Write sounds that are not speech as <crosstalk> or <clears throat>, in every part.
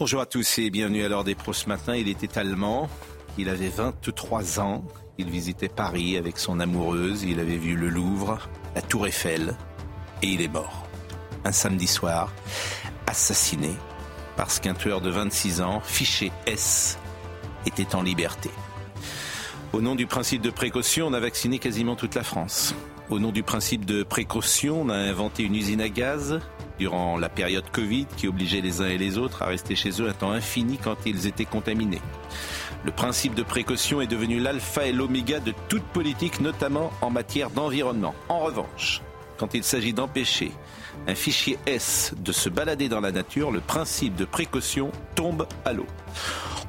Bonjour à tous et bienvenue à l'heure des pros ce matin. Il était allemand, il avait 23 ans, il visitait Paris avec son amoureuse, il avait vu le Louvre, la Tour Eiffel et il est mort. Un samedi soir, assassiné parce qu'un tueur de 26 ans, fiché S, était en liberté. Au nom du principe de précaution, on a vacciné quasiment toute la France. Au nom du principe de précaution, on a inventé une usine à gaz durant la période Covid qui obligeait les uns et les autres à rester chez eux un temps infini quand ils étaient contaminés. Le principe de précaution est devenu l'alpha et l'oméga de toute politique, notamment en matière d'environnement. En revanche, quand il s'agit d'empêcher un fichier S de se balader dans la nature, le principe de précaution tombe à l'eau.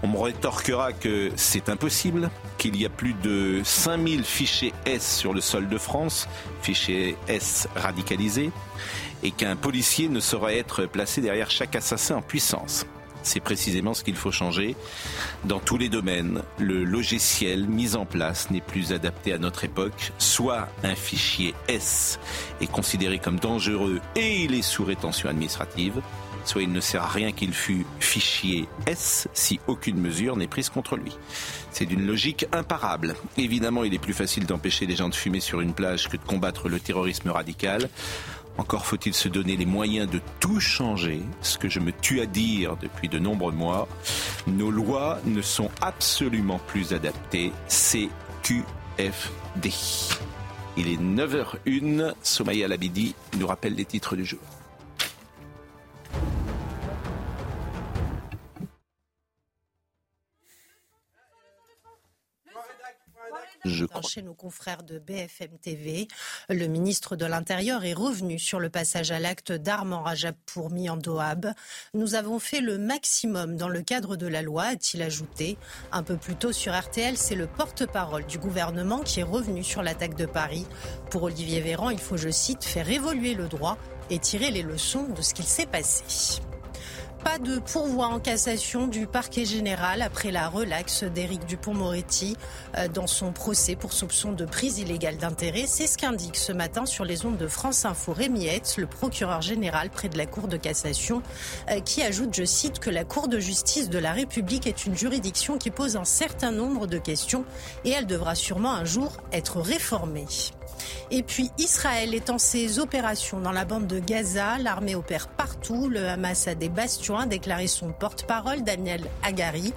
On me rétorquera que c'est impossible, qu'il y a plus de 5000 fichiers S sur le sol de France, fichiers S radicalisés, et qu'un policier ne saurait être placé derrière chaque assassin en puissance. C'est précisément ce qu'il faut changer. Dans tous les domaines, le logiciel mis en place n'est plus adapté à notre époque. Soit un fichier S est considéré comme dangereux et il est sous rétention administrative, soit il ne sert à rien qu'il fût fichier S si aucune mesure n'est prise contre lui. C'est d'une logique imparable. Évidemment, il est plus facile d'empêcher les gens de fumer sur une plage que de combattre le terrorisme radical. Encore faut-il se donner les moyens de tout changer, ce que je me tue à dire depuis de nombreux mois. Nos lois ne sont absolument plus adaptées. CQFD. Il est 9h01. Somaya Labidi nous rappelle les titres du jour. Je crois. Chez nos confrères de BFM TV, le ministre de l'Intérieur est revenu sur le passage à l'acte d'Armand Rajab pour Miandoab. Nous avons fait le maximum dans le cadre de la loi, a-t-il ajouté. Un peu plus tôt sur RTL, c'est le porte-parole du gouvernement qui est revenu sur l'attaque de Paris. Pour Olivier Véran, il faut, je cite, faire évoluer le droit et tirer les leçons de ce qu'il s'est passé. Pas de pourvoi en cassation du parquet général après la relaxe d'Éric Dupont-Moretti euh, dans son procès pour soupçon de prise illégale d'intérêt. C'est ce qu'indique ce matin sur les ondes de France Info Rémi Hetz, le procureur général près de la Cour de cassation, euh, qui ajoute, je cite, que la Cour de justice de la République est une juridiction qui pose un certain nombre de questions et elle devra sûrement un jour être réformée. Et puis Israël étend ses opérations dans la bande de Gaza. L'armée opère partout. Le Hamas a des bastions, a déclaré son porte-parole Daniel Agari.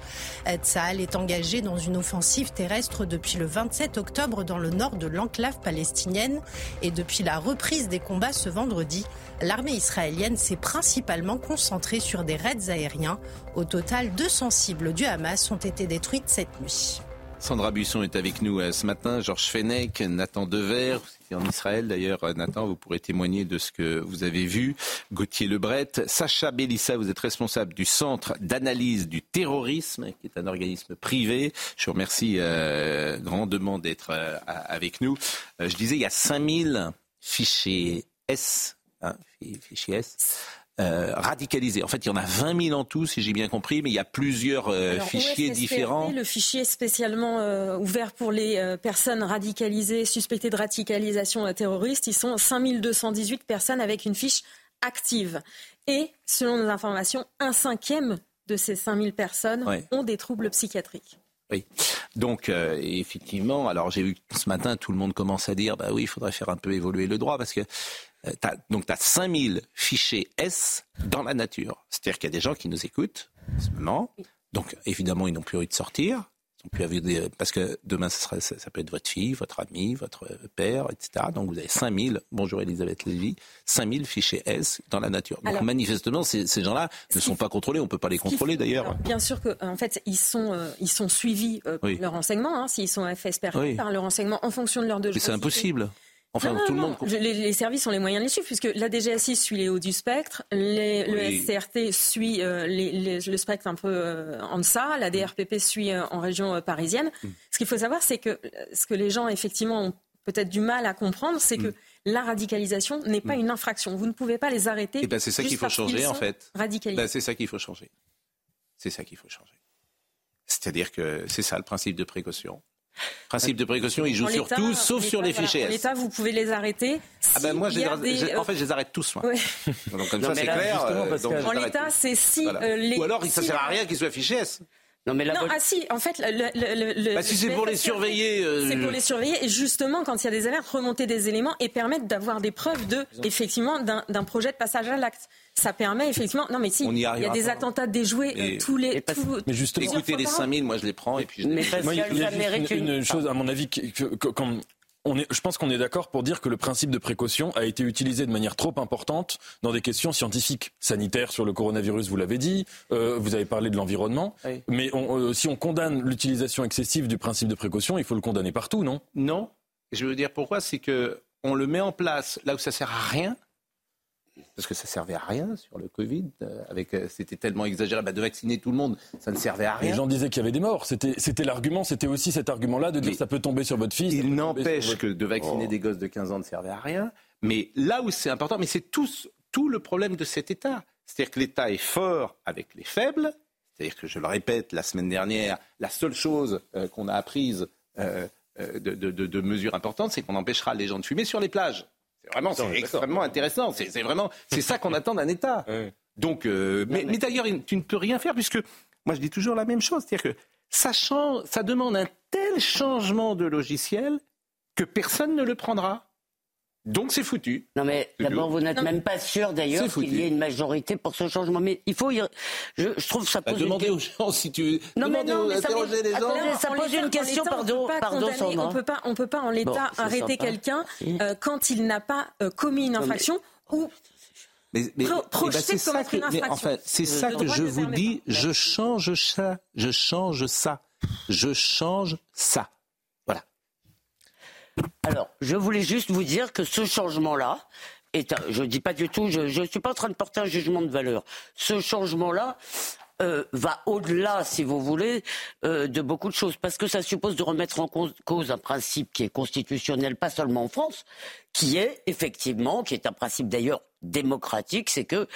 Tsahal est engagé dans une offensive terrestre depuis le 27 octobre dans le nord de l'enclave palestinienne. Et depuis la reprise des combats ce vendredi, l'armée israélienne s'est principalement concentrée sur des raids aériens. Au total, 200 cibles du Hamas ont été détruites cette nuit. Sandra Buisson est avec nous euh, ce matin, Georges Fenech, Nathan Dever, est en Israël d'ailleurs. Euh, Nathan, vous pourrez témoigner de ce que vous avez vu. Gauthier Lebret, Sacha Bélissa, vous êtes responsable du Centre d'analyse du terrorisme, qui est un organisme privé. Je vous remercie euh, grandement d'être avec nous. Je disais, il y a 5000 fichiers S, hein, fichiers S. Euh, radicalisés. En fait, il y en a 20 000 en tout, si j'ai bien compris, mais il y a plusieurs euh, Alors, fichiers différents. Le fichier spécialement euh, ouvert pour les personnes radicalisées, suspectées de radicalisation terroriste, ils sont 5218 personnes avec une fiche active. Et selon nos informations, un cinquième de ces 5000 personnes Ouais. ont des troubles psychiatriques. Oui. Donc, euh, effectivement, alors j'ai vu que ce matin, tout le monde commence à dire, bah oui, il faudrait faire un peu évoluer le droit, parce que euh, donc tu as 5000 fichiers S dans la nature. C'est-à-dire qu'il y a des gens qui nous écoutent en ce moment. Donc, évidemment, ils n'ont plus envie de sortir. Ils n'ont plus envie de- parce que demain, ça, sera, ça, ça peut être votre fille, votre ami, votre père, etc. Donc, vous avez 5000, bonjour Elisabeth Lévy, 5000 fichiers S dans la nature. Donc, Alors- manifestement, ces, ces gens-là ne sont pas contrôlés. On ne peut pas les contrôler, d'ailleurs. Bien sûr que, euh, en fait, ils sont, euh, ils sont suivis euh, Oui. par leur renseignement, hein, s'ils sont FSPR, Oui. par le renseignement en fonction de leur Mais degré. c'est impossible. Enfin, tout le monde. les, services ont les moyens de les suivre, puisque la DGSI suit les hauts du spectre, le SCRT suit euh, le spectre un peu euh, en deçà, la DRPP suit euh, en région parisienne. Mm. Ce qu'il faut savoir, c'est que ce que les gens, effectivement, ont peut-être du mal à comprendre, c'est que mm. la radicalisation n'est pas mm. une infraction. Vous ne pouvez pas les arrêter. Et eh ben c'est ça qu'il faut changer, en fait. Ben, c'est ça qu'il faut changer. C'est ça qu'il faut changer. C'est-à-dire que c'est ça le principe de précaution. Principe de précaution, il joue sur tout, sauf sur les fichiers. En l'état, vous pouvez les arrêter. ah ben moi, en fait, je les arrête tous. Moi. Donc comme ça, c'est clair. Euh, en l'état, c'est si euh, les. Ou alors, ça ne sert à rien qu'ils soient fichés S. Non, mais la non, ah si, en fait, le, le, le, bah, si c'est pour les surveiller, euh... c'est pour les surveiller et justement quand il y a des alertes, remonter des éléments et permettre d'avoir des preuves de, effectivement, d'un projet de passage à l'acte. Ça permet effectivement. Non, mais si, il y a des attentats déjoués euh, tous les. Tous, mais justement, écoutez les 5000, moi je les prends et puis. Je mais parce moi, il y a juste une, une, chose, à mon avis, que, que, quand je pense qu'on est d'accord pour dire que le principe de précaution a été utilisé de manière trop importante dans des questions scientifiques, sanitaires sur le coronavirus, vous l'avez dit, euh, vous avez parlé de l'environnement, mais euh, si on condamne l'utilisation excessive du principe de précaution, il faut le condamner partout, non? Non. Je veux dire pourquoi, c'est que on le met en place là où ça sert à rien, parce que ça servait à rien sur le Covid. Euh, avec, euh, c'était tellement exagéré bah, de vacciner tout le monde, ça ne servait à rien. Les gens disaient qu'il y avait des morts. C'était, c'était l'argument, c'était aussi cet argument-là de dire que ça peut tomber sur votre fils. Il n'empêche que de vacciner oh. des gosses de 15 ans ne servait à rien. Mais là où c'est important, mais c'est tout, tout le problème de cet État. C'est-à-dire que l'État est fort avec les faibles. C'est-à-dire que, je le répète, la semaine dernière, la seule chose euh, qu'on a apprise de, de, de mesures importantes, c'est qu'on empêchera les gens de fumer sur les plages. C'est vraiment, c'est extrêmement intéressant. C'est vraiment, c'est ça qu'on attend d'un État. <laughs> Donc, euh, mais, d'ailleurs, tu ne peux rien faire puisque moi je dis toujours la même chose, c'est-à-dire que ça change, ça demande un tel changement de logiciel que personne ne le prendra. Donc c'est foutu. Non mais d'abord vous n'êtes même pas sûr d'ailleurs qu'il y ait une majorité pour ce changement. Mais il faut, je, je trouve ça bah, pose. demander aux gens si tu. Non mais non, mais ça, les gens. ça pose une question, pardon, pardon, On peut pas, on peut pas en l'état arrêter quelqu'un euh, quand il n'a pas euh, commis une infraction ou mais, mais, projeter eh ben, une infraction. enfin, c'est ça que je vous dis. Je change ça. Je change ça. Je change ça. Alors, je voulais juste vous dire que ce changement-là, est, je ne dis pas du tout, je ne suis pas en train de porter un jugement de valeur. Ce changement-là euh, va au-delà, si vous voulez, euh, de beaucoup de choses, parce que ça suppose de remettre en cause un principe qui est constitutionnel, pas seulement en France, qui est effectivement, qui est un principe d'ailleurs démocratique, c'est que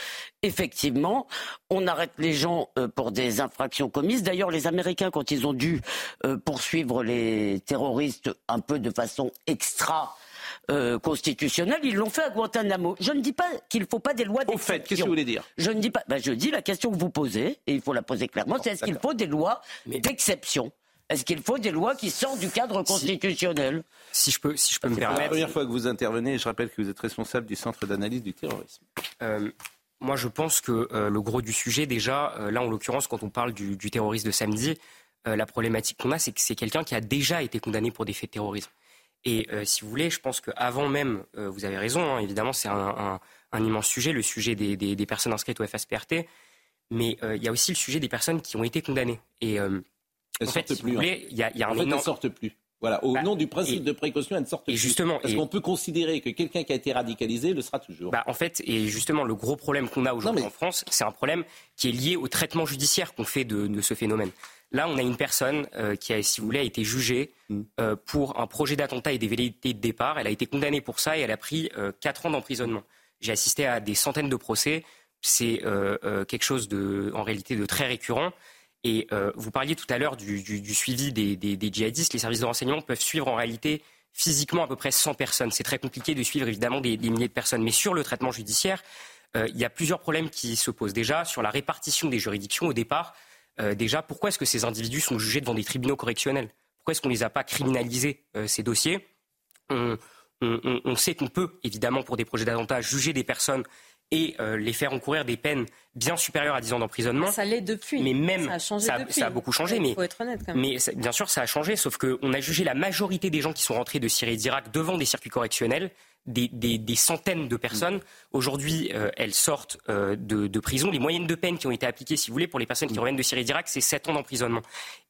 effectivement, on arrête les gens euh, pour des infractions commises. D'ailleurs, les Américains, quand ils ont dû poursuivre les terroristes un peu de façon extra euh, constitutionnelle, ils l'ont fait à Guantanamo. Je ne dis pas qu'il ne faut pas des lois d'exception. Au fait, qu'est-ce que vous voulez dire Je ne dis pas. Ben, je dis la question que vous posez, et il faut la poser clairement, c'est est-ce qu'il faut des lois d'exception? Est-ce qu'il faut des lois qui sortent du cadre constitutionnel? Si, je peux, si je peux me permettre. C'est la première fois que vous intervenez, je rappelle que vous êtes responsable du Centre d'analyse du terrorisme. Euh, moi, je pense que euh, le gros du sujet, déjà, là, en l'occurrence, quand on parle du, du terrorisme de samedi, la problématique qu'on a, c'est que c'est quelqu'un qui a déjà été condamné pour des faits de terrorisme. Et euh, si vous voulez, je pense qu'avant même, euh, vous avez raison, hein, évidemment, c'est un, immense sujet, le sujet des, personnes inscrites au FSPRT, mais euh, il y a aussi le sujet des personnes qui ont été condamnées. Et elles en fait, sortent plus. il y a, y a un en sortent plus. Voilà, au bah, nom du principe de précaution, elles ne sortent plus. Justement, Parce qu'on peut considérer que quelqu'un qui a été radicalisé le sera toujours. Bah, en fait, et justement, le gros problème qu'on a aujourd'hui en France, c'est un problème qui est lié au traitement judiciaire qu'on fait de, ce phénomène. Là, on a une personne euh, qui, a, si vous voulez, a été jugée mm. euh, pour un projet d'attentat et des velléités de départ. Elle a été condamnée pour ça et elle a pris euh, quatre ans d'emprisonnement. J'ai assisté à des centaines de procès. C'est quelque chose de, en réalité, de très récurrent. Et vous parliez tout à l'heure du, suivi des, djihadistes. Les services de renseignement peuvent suivre en réalité physiquement à peu près 100 personnes. C'est très compliqué de suivre évidemment des, milliers de personnes. Mais sur le traitement judiciaire, il y a plusieurs problèmes qui se posent. Déjà, sur la répartition des juridictions au départ, euh, déjà, pourquoi est-ce que ces individus sont jugés devant des tribunaux correctionnels? Pourquoi est-ce qu'on ne les a pas criminalisés, euh, ces dossiers? On, sait qu'on peut, évidemment, pour des projets d'attentat, juger des personnes et euh, les faire encourir des peines bien supérieures à 10 ans d'emprisonnement. Ça l'est depuis. Mais même, ça a, changé ça, a beaucoup changé. mais, faut être honnête quand même. mais bien sûr, ça a changé, sauf qu'on a jugé la majorité des gens qui sont rentrés de Syrie et d'Irak devant des circuits correctionnels des, centaines de personnes. Aujourd'hui, euh, elles sortent euh, de, prison. Les moyennes de peine qui ont été appliquées, si vous voulez, pour les personnes qui reviennent de Syrie et d'Irak, c'est 7 ans d'emprisonnement.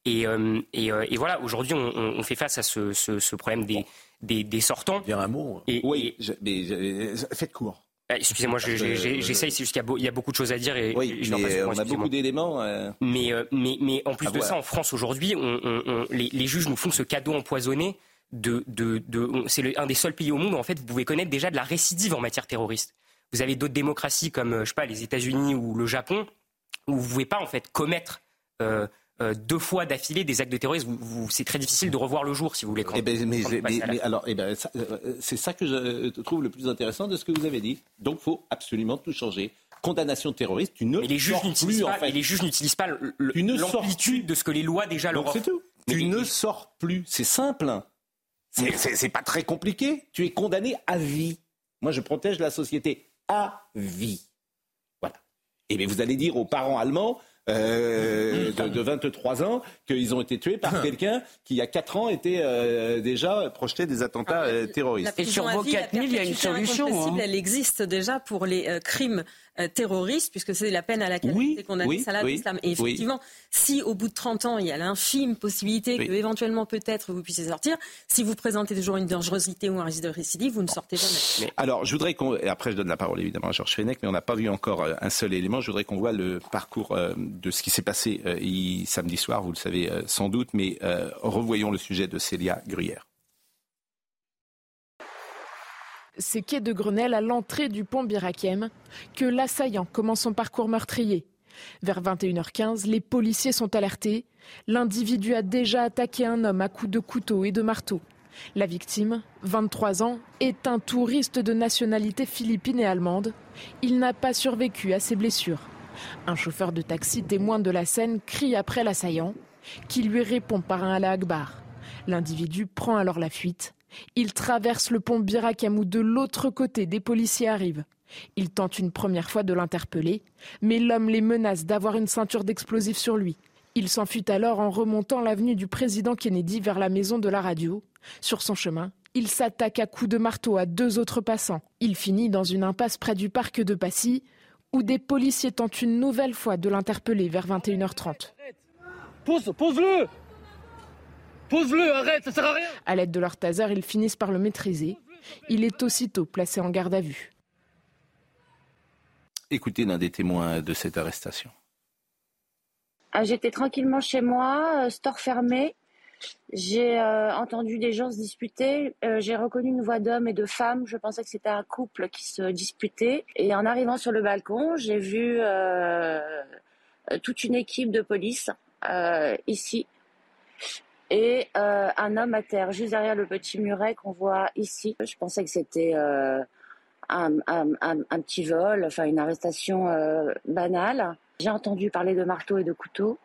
Et, euh, et, voilà, aujourd'hui, on, fait face à ce, problème des, des, sortants. Dire un mot. oui, mais faites court. Ah, excusez-moi, j'essaye, c'est juste qu'il y, a beaucoup de choses à dire et, oui, mais on a beaucoup d'éléments. Mais, mais, mais en plus de ça, en France aujourd'hui, les, les, juges nous font ce cadeau empoisonné de, de, c'est un des seuls pays au monde où en fait vous pouvez connaître déjà de la récidive en matière terroriste. Vous avez d'autres démocraties comme euh, je sais pas les États-Unis ou le Japon où vous pouvez pas en fait commettre euh, euh, deux fois d'affilée des actes de terrorisme. C'est très difficile de revoir le jour si vous voulez. Eh ben, mais, alors, eh ben, c'est ça que je trouve le plus intéressant de ce que vous avez dit. Donc, faut absolument tout changer condamnation terroriste, tu ne mais les juges n'utilisent pas, les juges n'utilisent pas l'amplitude de ce que les lois déjà leur offrent. Tu ne sors plus. C'est simple. Hein. C'est pas très compliqué. Tu es condamné à vie. Moi, je protège la société à vie. Voilà. Et bien, vous allez dire aux parents allemands euh, de, 23 ans qu'ils ont été tués par quelqu'un qui, il y a 4 ans, était euh, déjà projeté des attentats ah, euh, terroristes. Et sur vos 4000, il y a une solution. Hein. Elle existe déjà pour les crimes terroriste, puisque c'est la peine à laquelle oui, est condamné Salah Islam. Et effectivement, si au bout de 30 ans, il y a l'infime possibilité que éventuellement peut-être vous puissiez sortir, si vous présentez toujours une dangerosité ou un risque de récidive, vous ne sortez jamais. Alors, je voudrais qu'on... Après, je donne la parole évidemment à Georges Fenech, mais on n'a pas vu encore euh, un seul élément. Je voudrais qu'on voit le parcours euh, de ce qui s'est passé samedi soir, vous le savez sans doute, mais revoyons le sujet de Célia Gruyère. C'est quai de Grenelle à l'entrée du pont Birakem que l'assaillant commence son parcours meurtrier. Vers 21h15, les policiers sont alertés. L'individu a déjà attaqué un homme à coups de couteau et de marteau. La victime, 23 ans, est un touriste de nationalité philippine et allemande. Il n'a pas survécu à ses blessures. Un chauffeur de taxi témoin de la scène crie après l'assaillant, qui lui répond par un Allah Akbar. L'individu prend alors la fuite. Il traverse le pont Birakem où de l'autre côté des policiers arrivent. Il tente une première fois de l'interpeller, mais l'homme les menace d'avoir une ceinture d'explosifs sur lui. Il s'enfuit alors en remontant l'avenue du président Kennedy vers la maison de la radio. Sur son chemin, il s'attaque à coups de marteau à deux autres passants. Il finit dans une impasse près du parc de Passy, où des policiers tentent une nouvelle fois de l'interpeller vers 21h30. Pose, pose-le Pose-le, arrête, ça sert à rien À l'aide de leur taser, ils finissent par le maîtriser. Il est aussitôt placé en garde à vue. Écoutez l'un des témoins de cette arrestation. Ah, j'étais tranquillement chez moi, euh, store fermé. J'ai euh, entendu des gens se disputer. Euh, j'ai reconnu une voix d'homme et de femme. Je pensais que c'était un couple qui se disputait. Et en arrivant sur le balcon, j'ai vu toute une équipe de police ici et euh, un homme à terre juste derrière le petit muret qu'on voit ici. Je pensais que c'était euh, un, petit vol, enfin une arrestation euh, banale. J'ai entendu parler de marteau et de couteau.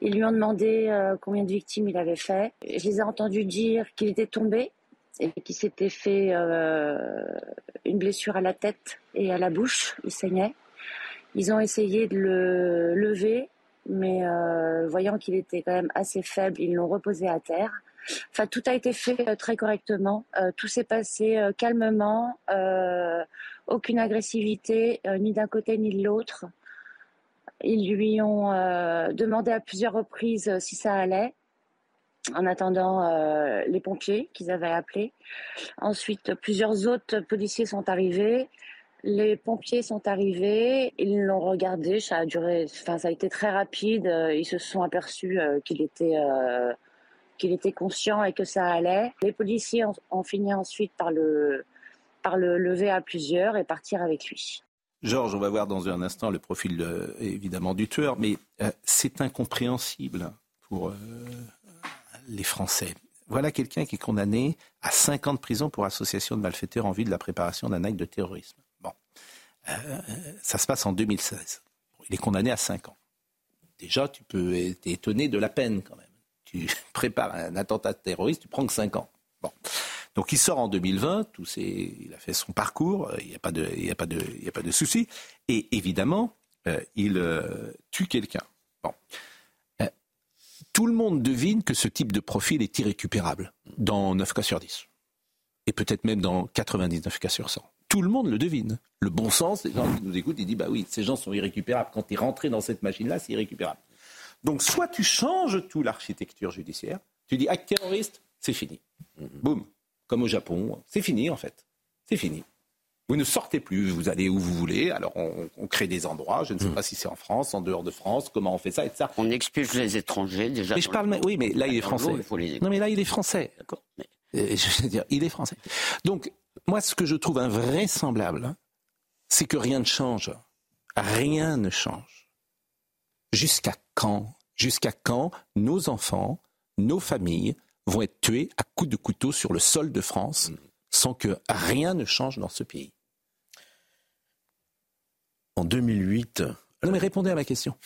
Ils lui ont demandé combien de victimes il avait fait. Je les ai entendus dire qu'il était tombé et qu'il s'était fait une blessure à la tête et à la bouche. Il saignait. Ils ont essayé de le lever mais euh, voyant qu'il était quand même assez faible, ils l'ont reposé à terre. Enfin, tout a été fait euh, très correctement. Euh, tout s'est passé calmement, aucune agressivité, ni d'un côté ni de l'autre. Ils lui ont demandé à plusieurs reprises si ça allait, en attendant les pompiers qu'ils avaient appelés. Ensuite, plusieurs autres policiers sont arrivés. Les pompiers sont arrivés, ils l'ont regardé, ça a duré, enfin ça a été très rapide. Euh, ils se sont aperçus euh, qu'il était euh, qu'il était conscient et que ça allait. Les policiers ont, fini ensuite par le par le lever à plusieurs et partir avec lui. Georges, on va voir dans un instant le profil évidemment du tueur, mais c'est incompréhensible pour les Français. Voilà quelqu'un qui est condamné à 5 ans de prison pour association de malfaiteurs en vue de la préparation d'un acte de terrorisme. Euh, ça se passe en 2016. Il est condamné à 5 ans. Déjà, tu peux être étonné de la peine quand même. Tu <laughs> prépares un attentat terroriste, tu prends que 5 ans. Bon. Donc il sort en 2020, tout il a fait son parcours, il n'y a pas de, a souci. Et évidemment, euh, il euh, tue quelqu'un. Bon. tout le monde devine que ce type de profil est irrécupérable dans 9 cas sur 10. et peut-être même dans 99 cas sur 100. Tout le monde le devine. Le bon sens, les gens qui nous écoutent, ils disent bah oui, ces gens sont irrécupérables. Quand tu es rentré dans cette machine-là, c'est irrécupérable. Donc soit tu changes tout l'architecture judiciaire, tu dis acte terroriste, c'est fini. Boum. Comme au Japon, c'est fini en fait. C'est fini. Vous ne sortez plus, vous allez où vous voulez. Alors on, crée des endroits, je ne sais hmm. pas si c'est en France, en dehors de France, comment on fait ça et ça. On expulse les étrangers déjà. Mais je parle, oui, mais là il est français. Non, mais là il est français. D'accord. Euh, je veux dire, il est français. Donc moi, ce que je trouve invraisemblable, c'est que rien ne change. Rien ne change. Jusqu'à quand Jusqu'à quand nos enfants, nos familles vont être tués à coups de couteau sur le sol de France hmm. sans que rien ne change dans ce pays? En 2008. Non, mais répondez à ma question.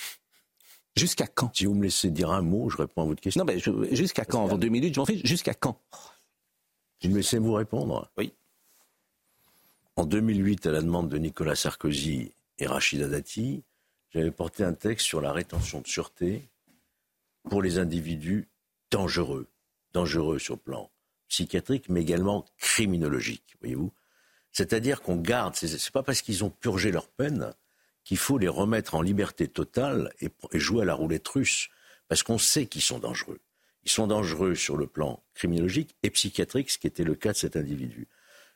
Jusqu'à quand? Si vous me laissez dire un mot, je réponds à votre question. Non, mais jusqu'à quand? En 2008, je m'en fiche. Jusqu'à quand? Vous me laissez vous répondre Oui. En 2008, à la demande de Nicolas Sarkozy et Rachida Dati, j'avais porté un texte sur la rétention de sûreté pour les individus dangereux. Dangereux sur le plan psychiatrique, mais également criminologique, voyez-vous. C'est-à-dire qu'on garde, c'est pas parce qu'ils ont purgé leur peine qu'il faut les remettre en liberté totale et, jouer à la roulette russe, parce qu'on sait qu'ils sont dangereux. Ils sont dangereux sur le plan criminologique et psychiatrique, ce qui était le cas de cet individu.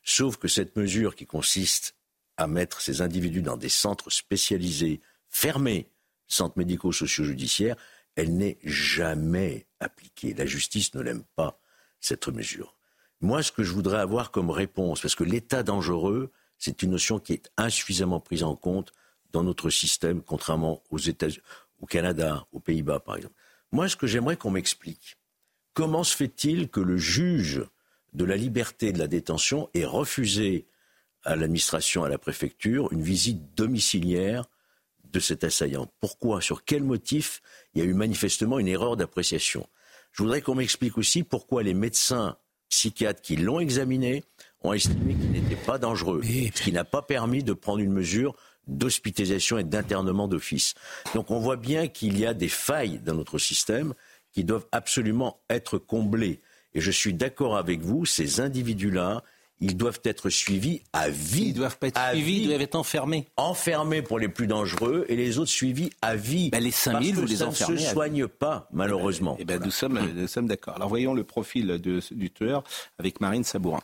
Sauf que cette mesure qui consiste à mettre ces individus dans des centres spécialisés, fermés, centres médicaux sociaux judiciaires, elle n'est jamais appliquée. La justice ne l'aime pas, cette mesure. Moi, ce que je voudrais avoir comme réponse, parce que l'état dangereux, c'est une notion qui est insuffisamment prise en compte dans notre système, contrairement aux États-Unis, au Canada, aux Pays-Bas, par exemple. Moi, ce que j'aimerais qu'on m'explique, comment se fait-il que le juge de la liberté de la détention ait refusé à l'administration, à la préfecture, une visite domiciliaire de cet assaillant Pourquoi? Sur quel motif? Il y a eu manifestement une erreur d'appréciation. Je voudrais qu'on m'explique aussi pourquoi les médecins psychiatres qui l'ont examiné ont estimé qu'il n'était pas dangereux, ce qui n'a pas permis de prendre une mesure d'hospitalisation et d'internement d'office. Donc on voit bien qu'il y a des failles dans notre système qui doivent absolument être comblées. Et je suis d'accord avec vous, ces individus-là, ils doivent être suivis à vie. Ils doivent pas être suivis, ils doivent être enfermés. Enfermés pour les plus dangereux et les autres suivis à vie. Ben les 5000, vous les enfermez. Ne se soigne pas, malheureusement. Eh ben, nous sommes, nous sommes d'accord. Alors voyons le profil du tueur avec Marine Sabourin.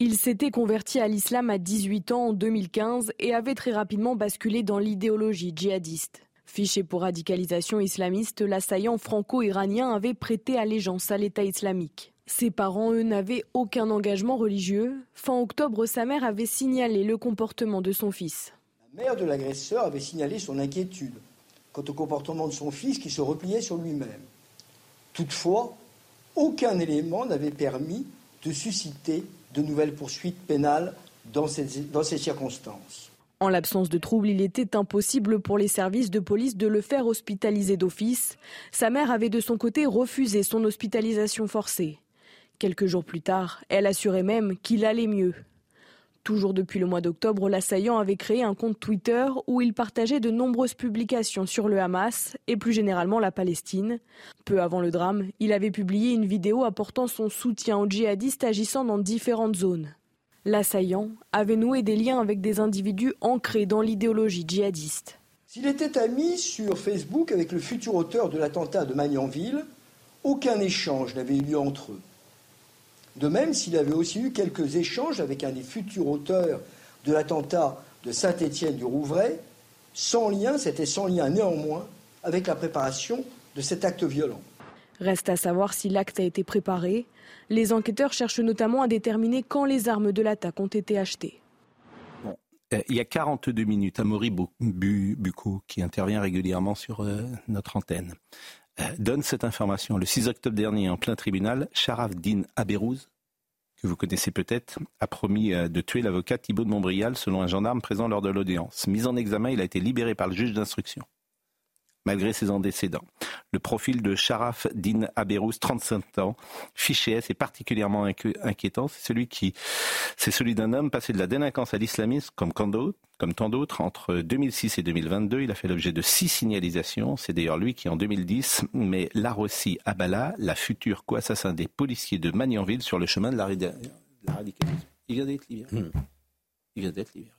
Il s'était converti à l'islam à 18 ans en 2015 et avait très rapidement basculé dans l'idéologie djihadiste. Fiché pour radicalisation islamiste, l'assaillant franco-iranien avait prêté allégeance à l'État islamique. Ses parents, eux, n'avaient aucun engagement religieux. Fin octobre, sa mère avait signalé le comportement de son fils. La mère de l'agresseur avait signalé son inquiétude quant au comportement de son fils qui se repliait sur lui-même. Toutefois, aucun élément n'avait permis de susciter de nouvelles poursuites pénales dans ces, dans ces circonstances. En l'absence de troubles, il était impossible pour les services de police de le faire hospitaliser d'office. Sa mère avait de son côté refusé son hospitalisation forcée. Quelques jours plus tard, elle assurait même qu'il allait mieux. Toujours depuis le mois d'octobre, l'assaillant avait créé un compte Twitter où il partageait de nombreuses publications sur le Hamas et plus généralement la Palestine. Peu avant le drame, il avait publié une vidéo apportant son soutien aux djihadistes agissant dans différentes zones. L'assaillant avait noué des liens avec des individus ancrés dans l'idéologie djihadiste. S'il était ami sur Facebook avec le futur auteur de l'attentat de Magnanville, aucun échange n'avait eu lieu entre eux. De même, s'il avait aussi eu quelques échanges avec un des futurs auteurs de l'attentat de Saint-Étienne du Rouvray, sans lien, c'était sans lien néanmoins avec la préparation de cet acte violent. Reste à savoir si l'acte a été préparé. Les enquêteurs cherchent notamment à déterminer quand les armes de l'attaque ont été achetées. Euh, il y a 42 minutes, Amaury Bucco, qui intervient régulièrement sur euh, notre antenne, euh, donne cette information. Le 6 octobre dernier, en plein tribunal, Sharaf Din Aberouz, que vous connaissez peut-être, a promis de tuer l'avocat Thibault de Montbrial selon un gendarme présent lors de l'audience. Mis en examen, il a été libéré par le juge d'instruction. Malgré ses antécédents. Le profil de Sharaf Din Aberouz, 35 ans, fiché S, est particulièrement inquiétant. C'est celui qui, c'est celui d'un homme passé de la délinquance à l'islamisme comme comme tant d'autres. Entre 2006 et 2022, il a fait l'objet de six signalisations. C'est d'ailleurs lui qui, en 2010, met Larossi Abala, la future co-assassin des policiers de Magnanville, sur le chemin de la, radicalisation. Il vient d'être libéré. Hmm. Il vient d'être libéré.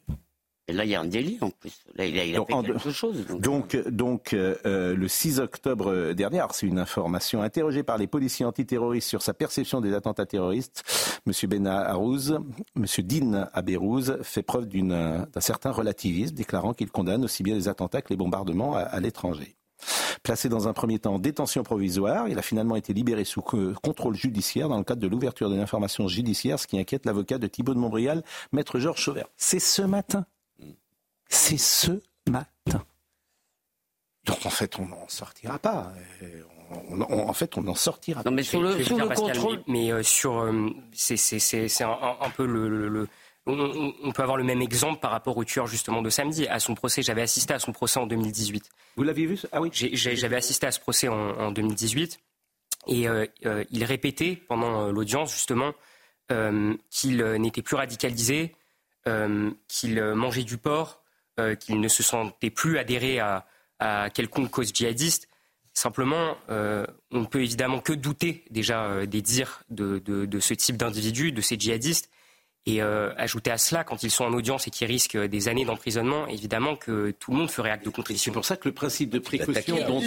Et là, il y a un délit en plus. Là, il a, il a fait quelque chose. Donc, donc, euh, euh, le 6 octobre dernier, c'est une information, interrogé par les policiers antiterroristes sur sa perception des attentats terroristes, M. Bena Harouz, M. Din Aberouz fait preuve d'un certain relativisme, déclarant qu'il condamne aussi bien les attentats que les bombardements à, l'étranger. Placé dans un premier temps en détention provisoire, il a finalement été libéré sous contrôle judiciaire dans le cadre de l'ouverture de l'information judiciaire, ce qui inquiète l'avocat de Thibault de Montbrial, maître Georges Chauvert. C'est ce matin c'est ce matin. Donc en fait, on n'en sortira pas. en fait, on n'en sortira pas. Non, mais sous le, contrôle. Mais, euh, sur, euh, c'est un, peu le, on, peut avoir le même exemple par rapport au tueur justement de samedi. À son procès, j'avais assisté à son procès en 2018. Vous l'aviez vu Ah oui. J'avais assisté à ce procès en, 2018 et euh, il répétait pendant l'audience justement qu'il n'était plus radicalisé, qu'il mangeait du porc, euh, qu'il ne se sentait plus adhérer à, quelconque cause djihadiste. Simplement, euh, on ne peut évidemment que douter déjà euh, des dires de, de ce type d'individus, de ces djihadistes. Et euh, ajouter à cela, quand ils sont en audience et qu'ils risquent des années d'emprisonnement, évidemment que tout le monde ferait acte de contrition. C'est pour ça que le principe de précaution dont,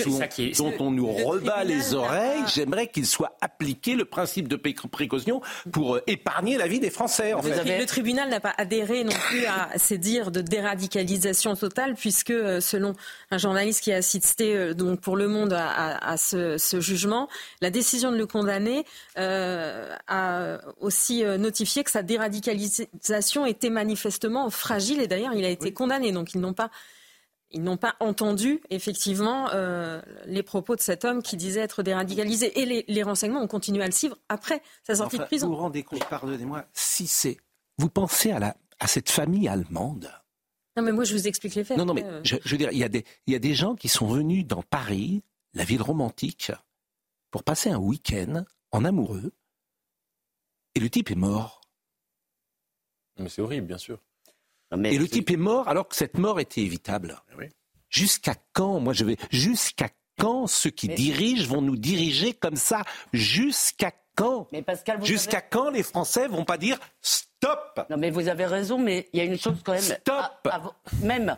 on, nous rebat les oreilles, j'aimerais qu'il soit appliqué le principe de précaution pour euh, épargner la vie des Français. Le tribunal n'a pas adhéré non plus à <laughs> ces dires de déradicalisation totale, puisque euh, selon un journaliste qui a assisté donc pour Le Monde à, ce, ce, jugement, la décision de le condamner a aussi notifié que sa déradicalisation était manifestement fragile et d'ailleurs il a été condamné. Donc ils n'ont pas ils n'ont pas entendu effectivement euh, les propos de cet homme qui disait être déradicalisé. Et les, renseignements ont continué à le suivre après sa sortie de prison. Vous vous rendez compte, pardonnez-moi, si c'est... Vous pensez à, la, à cette famille allemande? Non mais moi je vous explique les faits. Non, non mais euh. je, veux dire, il y, a des, il y a des gens qui sont venus dans Paris, la ville romantique, pour passer un week-end en amoureux, et le type est mort. Mais c'est horrible, bien sûr. et le type est mort alors que cette mort était évitable. Eh jusqu'à quand Moi, je vais. Jusqu'à quand ceux qui dirigent vont nous diriger comme ça? Jusqu'à quand? Jusqu'à quand les Français vont pas dire stop? Non, mais vous avez raison, mais il y a une chose quand même. Stop Même.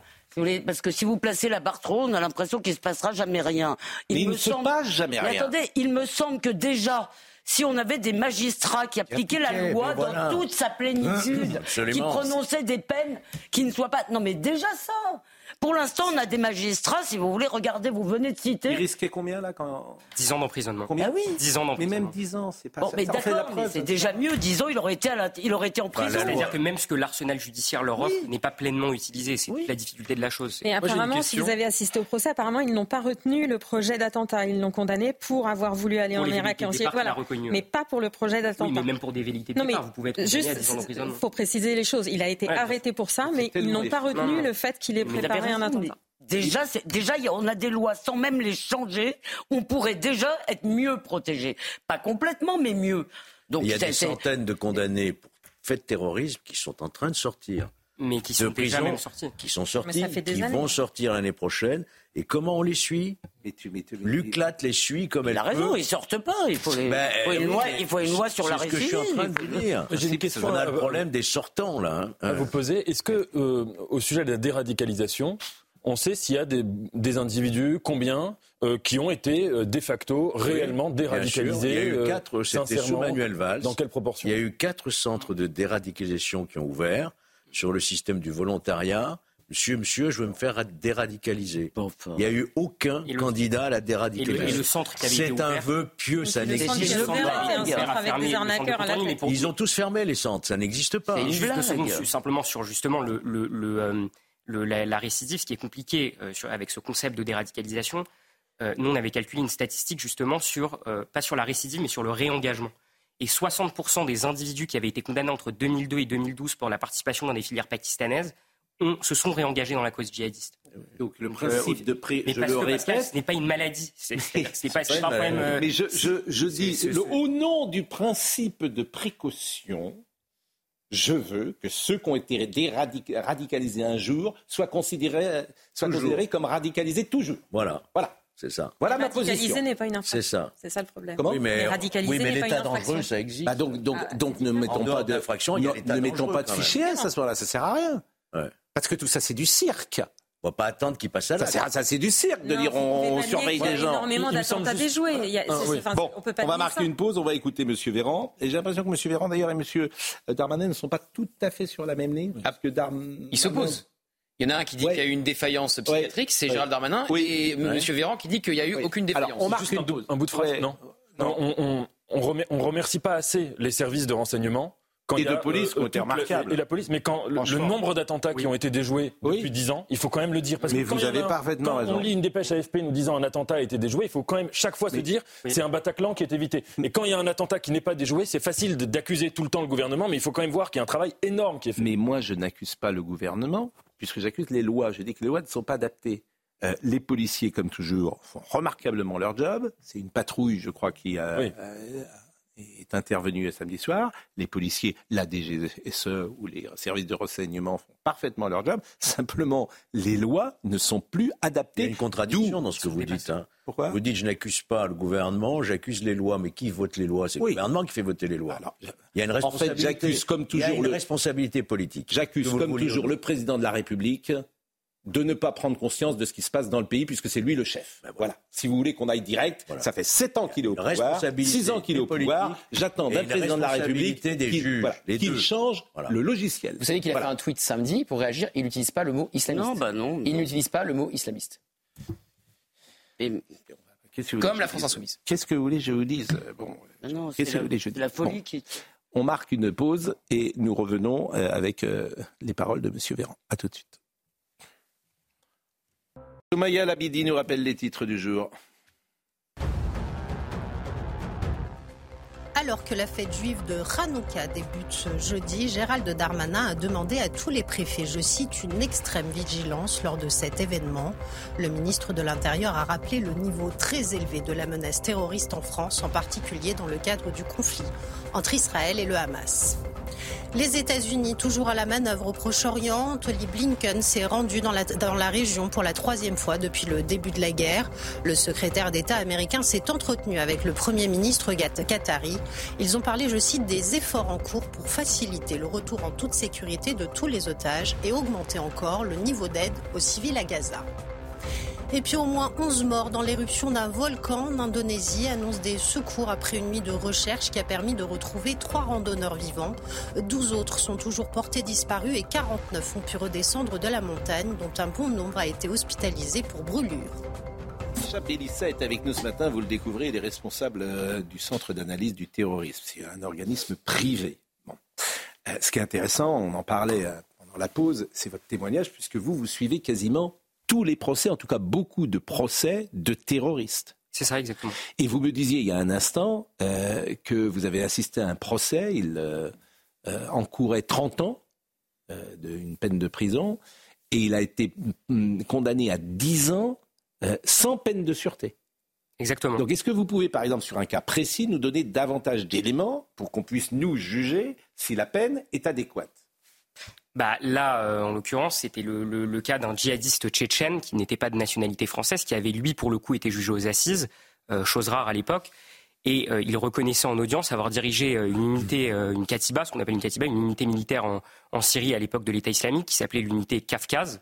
Parce que si vous placez la barre trop, on a l'impression qu'il ne se passera jamais rien. Il, ne se passe jamais rien. attendez, il me semble que déjà, si on avait des magistrats qui appliquaient la loi dans toute sa plénitude, qui prononçaient des peines qui ne soient pas... Non mais déjà ça pour l'instant, on a des magistrats, si vous voulez, regardez, vous venez de citer. Il risquait combien là quand... 10 ans d'emprisonnement. Combien ah oui 10 ans d'emprisonnement. Mais même 10 ans, c'est pas bon, ça. Mais d'accord, c'est déjà mieux. 10 ans, il aurait été, il aurait été en prison. C'est-à-dire que même ce que l'arsenal judiciaire leur offre n'est pas pleinement utilisé. C'est la difficulté de la chose. Et apparemment, si vous avez assisté au procès, apparemment, ils n'ont pas retenu le projet d'attentat. Ils l'ont condamné pour avoir voulu aller en Irak et en Syrie. Voilà. Mais pas pour le projet d'attentat. Oui, mais même pour des vérités de départ, vous pouvez être condamné à 10 ans d'emprisonnement. Il faut préciser les choses. Il a été arrêté pour ça, mais ils n'ont pas retenu le fait qu'il ait préparé un attentat. Déjà, déjà, on a des lois sans même les changer. On pourrait déjà être mieux protégé. Pas complètement, mais mieux. Donc, il y a des centaines de condamnés pour faits de terrorisme qui sont en train de sortir. Mais qui sont déjà même sortis. Qui sont sortis, qui vont sortir l'année prochaine. Et comment on les suit L'UCLAT les suit comme elle a raison, ils sortent pas. Il faut, ben, une, loi, il faut une loi sur la ce que je suis en train de vous dire. J'ai une question. On a le problème des sortants, là. Hein. À vous poser. Est-ce que, euh, au sujet de la déradicalisation, on sait s'il y a des, individus, combien, euh, qui ont été euh, de facto réellement déradicalisés. Il y a eu euh, quatre, c'était sous Manuel Valls. Dans quelle proportion? Il y a eu quatre centres de déradicalisation qui ont ouvert sur le système du volontariat. Monsieur, monsieur, je veux me faire déradicaliser. Il n'y a eu aucun candidat à la déradicalisation. C'est un vœu pieux, ça n'existe pas. Ils ont tous fermé les centres, ça n'existe pas. Juste simplement sur justement le, le la, récidive, ce qui est compliqué euh, avec ce concept de déradicalisation, euh, nous, on avait calculé une statistique justement sur, euh, pas sur la récidive, mais sur le réengagement. Et 60% des individus qui avaient été condamnés entre 2002 et 2012 pour la participation dans des filières pakistanaises se sont réengagés dans la cause djihadiste. Donc le principe de pré, mais je parce le que, répète, ce n'est pas une maladie. C'est pas, pas un problème. euh, mais je, je, je dis, le- au nom du principe de précaution, je veux que ceux qui ont été déradic- radicalisés un jour soient considérés, soient Toujours. considérés comme radicalisés toujours. Voilà, Voilà. c'est ça. Voilà ma Radicaliser position. n'est pas une infraction. C'est ça. C'est ça le problème. Comment Oui, mais, radicaliser oui, mais n'est pas l'état dangereux, ça existe. Bah donc, donc, Ah, donc ne En mettons pas de d'infraction, ne mettons pas de fichier S à ce moment-là, ça sert à rien. Ouais. Parce que tout ça, c'est du cirque. On va pas attendre qu'il passe à Ça, la sert- ça, c'est du cirque de Non, dire on, surveille des a gens. énormément Il me semble d'attentats déjoués. Il y a- Ah, oui. enfin, Bon, on peut pas on va marquer ça. une pause, on va écouter M. Véran. Et j'ai l'impression que M. Véran, d'ailleurs, et M. Darmanin ne sont pas tout à fait sur la même ligne. Parce que Darm... Ils s'opposent. Il y en a un qui dit Ouais. qu'il y a eu une défaillance psychiatrique, c'est Ouais. Gérald Darmanin, Oui. et Ouais. M. Véran qui dit qu'il n'y a eu Oui. aucune Alors, défaillance. on marque Juste une un, bout- pause. un bout de phrase, Ouais. non, Non, on, on, on remercie pas assez les services de renseignement. Quand Et de police qui ont euh, été remarquables. Et la police, mais quand le, nombre d'attentats qui ont été déjoués Oui. depuis 10 ans, il faut quand même le dire. Parce Mais que vous avez un- parfaitement quand raison. on lit une dépêche AFP nous disant un attentat a été déjoué, il faut quand même chaque fois se dire c'est un Bataclan qui est évité. Et quand il y a un attentat qui n'est pas déjoué, c'est facile d'accuser tout le temps le gouvernement, mais il faut quand même voir qu'il y a un travail énorme qui est fait. Mais moi, je n'accuse pas le gouvernement, puisque j'accuse les lois. Je dis que les lois ne sont pas adaptées. Euh, les policiers, comme toujours, font remarquablement leur job. C'est une patrouille, je crois, qui a, Oui. euh, est intervenue samedi soir. Les policiers, la DGSE ou les services de renseignement font parfaitement leur job. Simplement, les lois ne sont plus Il y a adaptées. une contradiction dans ce que vous dites. hein. Pourquoi Vous dites je n'accuse pas le gouvernement, j'accuse les lois. Mais qui vote les lois? C'est Oui. le gouvernement qui fait voter les lois. Alors, il y a une en fait, responsabilité. j'accuse comme il y a une le- responsabilité politique. J'accuse comme toujours le président de la République de ne pas prendre conscience de ce qui se passe dans le pays puisque c'est lui le chef. voilà. Si vous voulez qu'on aille direct, Voilà. ça fait 7 ans qu'il est au pouvoir, responsabilité 6 ans qu'il est au pouvoir. J'attends d'un président de la République qu'il juges, voilà, les qu'il deux. change Voilà. le logiciel. Vous savez qu'il a Voilà. fait un tweet samedi pour réagir, il n'utilise pas le mot islamiste. Non, bah non. Il n'utilise pas le mot islamiste. Et- Qu'est-ce que vous Comme la France Insoumise. Qu'est-ce que vous voulez que je vous dise Euh, Bon, non, Qu'est-ce c'est que la, vous voulez que je la dise folie Bon. qui. on marque une pause et nous revenons euh, avec euh, les paroles de Monsieur Véran. À tout de suite. Soumaya Labidi nous rappelle les titres du jour. Alors que la fête juive de Hanouka débute ce jeudi, Gérald Darmanin a demandé à tous les préfets, je cite, une extrême vigilance lors de cet événement. Le ministre de l'Intérieur a rappelé le niveau très élevé de la menace terroriste en France, en particulier dans le cadre du conflit entre Israël et le Hamas. Les États-Unis, toujours à la manœuvre au Proche-Orient, Tony Blinken s'est rendu dans la, dans la région pour la troisième fois depuis le début de la guerre. Le secrétaire d'État américain s'est entretenu avec le Premier ministre qatari. Ils ont parlé, je cite, des efforts en cours pour faciliter le retour en toute sécurité de tous les otages et augmenter encore le niveau d'aide aux civils à Gaza. Et puis au moins 11 morts dans l'éruption d'un volcan en Indonésie annonce des secours après une nuit de recherche qui a permis de retrouver trois randonneurs vivants. 12 autres sont toujours portés disparus et 49 ont pu redescendre de la montagne dont un bon nombre a été hospitalisé pour brûlure. Chapelissa est avec nous ce matin, vous le découvrez, il est responsable euh, du Centre d'analyse du terrorisme. C'est un organisme privé. Bon. Euh, ce qui est intéressant, on en parlait euh, pendant la pause, c'est votre témoignage, puisque vous, vous suivez quasiment tous les procès, en tout cas beaucoup de procès de terroristes. C'est ça, exactement. Et vous me disiez il y a un instant que vous avez assisté à un procès, il encourait 30 ans d'une peine de prison, et il a été mm, condamné à 10 ans euh, sans peine de sûreté. Exactement. Donc est-ce que vous pouvez, par exemple, sur un cas précis, nous donner davantage d'éléments pour qu'on puisse nous juger si la peine est adéquate? Bah, là, euh, en l'occurrence, c'était le, le- le cas d'un djihadiste tchétchène qui n'était pas de nationalité française, qui avait, lui, pour le coup, été jugé aux assises, euh, chose rare à l'époque. Et euh, il reconnaissait en audience avoir dirigé une unité, une katiba, ce qu'on appelle une katiba, une unité militaire en, en Syrie à l'époque de l'État islamique, qui s'appelait l'unité Kafkaz.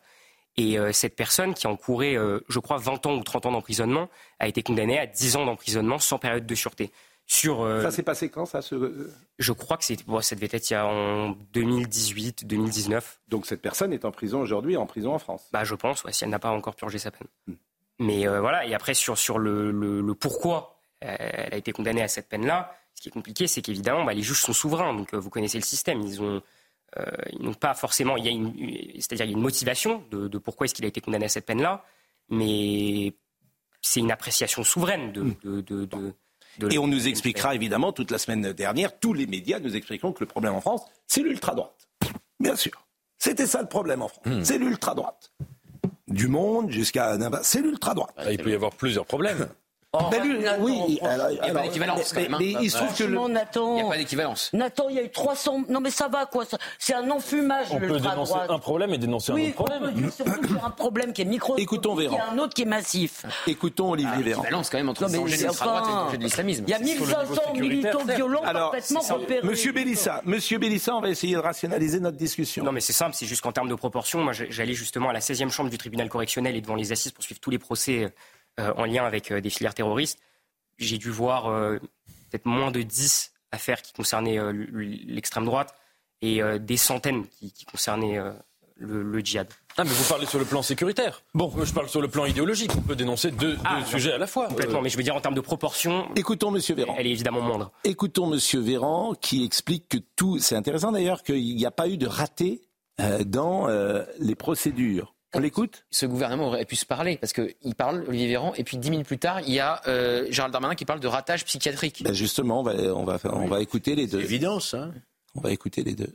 Et euh, cette personne, qui encourait, euh, je crois, 20 ans ou 30 ans d'emprisonnement, a été condamnée à 10 ans d'emprisonnement sans période de sûreté. Sur, euh, Ça s'est passé quand, ça ce... je crois que bon, ça devait être il y a en 2018, 2019. Donc cette personne est en prison aujourd'hui, en prison en France Bah, je pense, ouais, si elle n'a pas encore purgé sa peine. Hmm. Mais euh, voilà, et après, sur, sur le, le- le pourquoi euh, elle a été condamnée à cette peine-là, ce qui est compliqué, c'est qu'évidemment, bah, les juges sont souverains. Donc, euh, vous connaissez le système. Ils ont. Euh, ils n'ont pas forcément. Il y a une, c'est-à-dire, il y a une motivation de, de pourquoi est-ce qu'il a été condamné à cette peine-là, mais c'est une appréciation souveraine de. de, de- de- de- Et on nous expliquera évidemment toute la semaine dernière, tous les médias nous expliqueront que le problème en France, c'est l'ultra-droite. Bien sûr. C'était ça le problème en France. C'est l'ultra-droite. du Monde jusqu'à... C'est l'ultra-droite. Ah, il peut y avoir plusieurs problèmes. <laughs> Oh, Ben, lui, Nathan, oui, alors, Il n'y a pas d'équivalence quand mais- même. hein. il se trouve que le- Nathan, Il n'y a pas d'équivalence. Nathan, il y a eu 300. Non, mais ça va, quoi. C'est un enfumage, On peut dénoncer un problème et dénoncer un Oui, autre on problème. peut surtout y a un problème qui est microscopique Écoutons Véran. et un autre qui est massif. Écoutons Olivier Véran. L'équivalence quand même entre danger de c'est l'ultra-droite et enfin- danger de l'islamisme. Il y a sur le niveau 1500 militants violents Alors, parfaitement repérés. Monsieur Bélissa, Monsieur Bélissa, on va essayer de rationaliser notre discussion. Non, mais c'est simple, c'est juste qu'en termes de proportion, moi j'allais justement à la 16e chambre du tribunal correctionnel et devant les assises pour suivre tous les procès euh, en lien avec euh, des filières terroristes. J'ai dû voir euh, peut-être moins de 10 affaires qui concernaient euh, l'extrême droite et euh, des centaines qui, qui concernaient euh, le, le djihad. Ah, mais vous parlez sur le plan sécuritaire. Bon, moi je parle sur le plan idéologique. On peut dénoncer deux, Ah, deux sujets à la fois. Complètement, Euh, mais je veux dire en termes de proportion, Écoutons Monsieur Véran. elle est évidemment moindre. Écoutons Monsieur Véran qui explique que tout. C'est intéressant d'ailleurs qu'il n'y a pas eu de raté euh, dans euh, les procédures. On l'écoute? Ce gouvernement aurait pu se parler parce qu'il parle, Olivier Véran, et puis dix minutes plus tard, il y a euh, Gérald Darmanin qui parle de ratage psychiatrique. Ben Justement, on va, on va, on va écouter les deux. évident, ça. On va écouter les deux.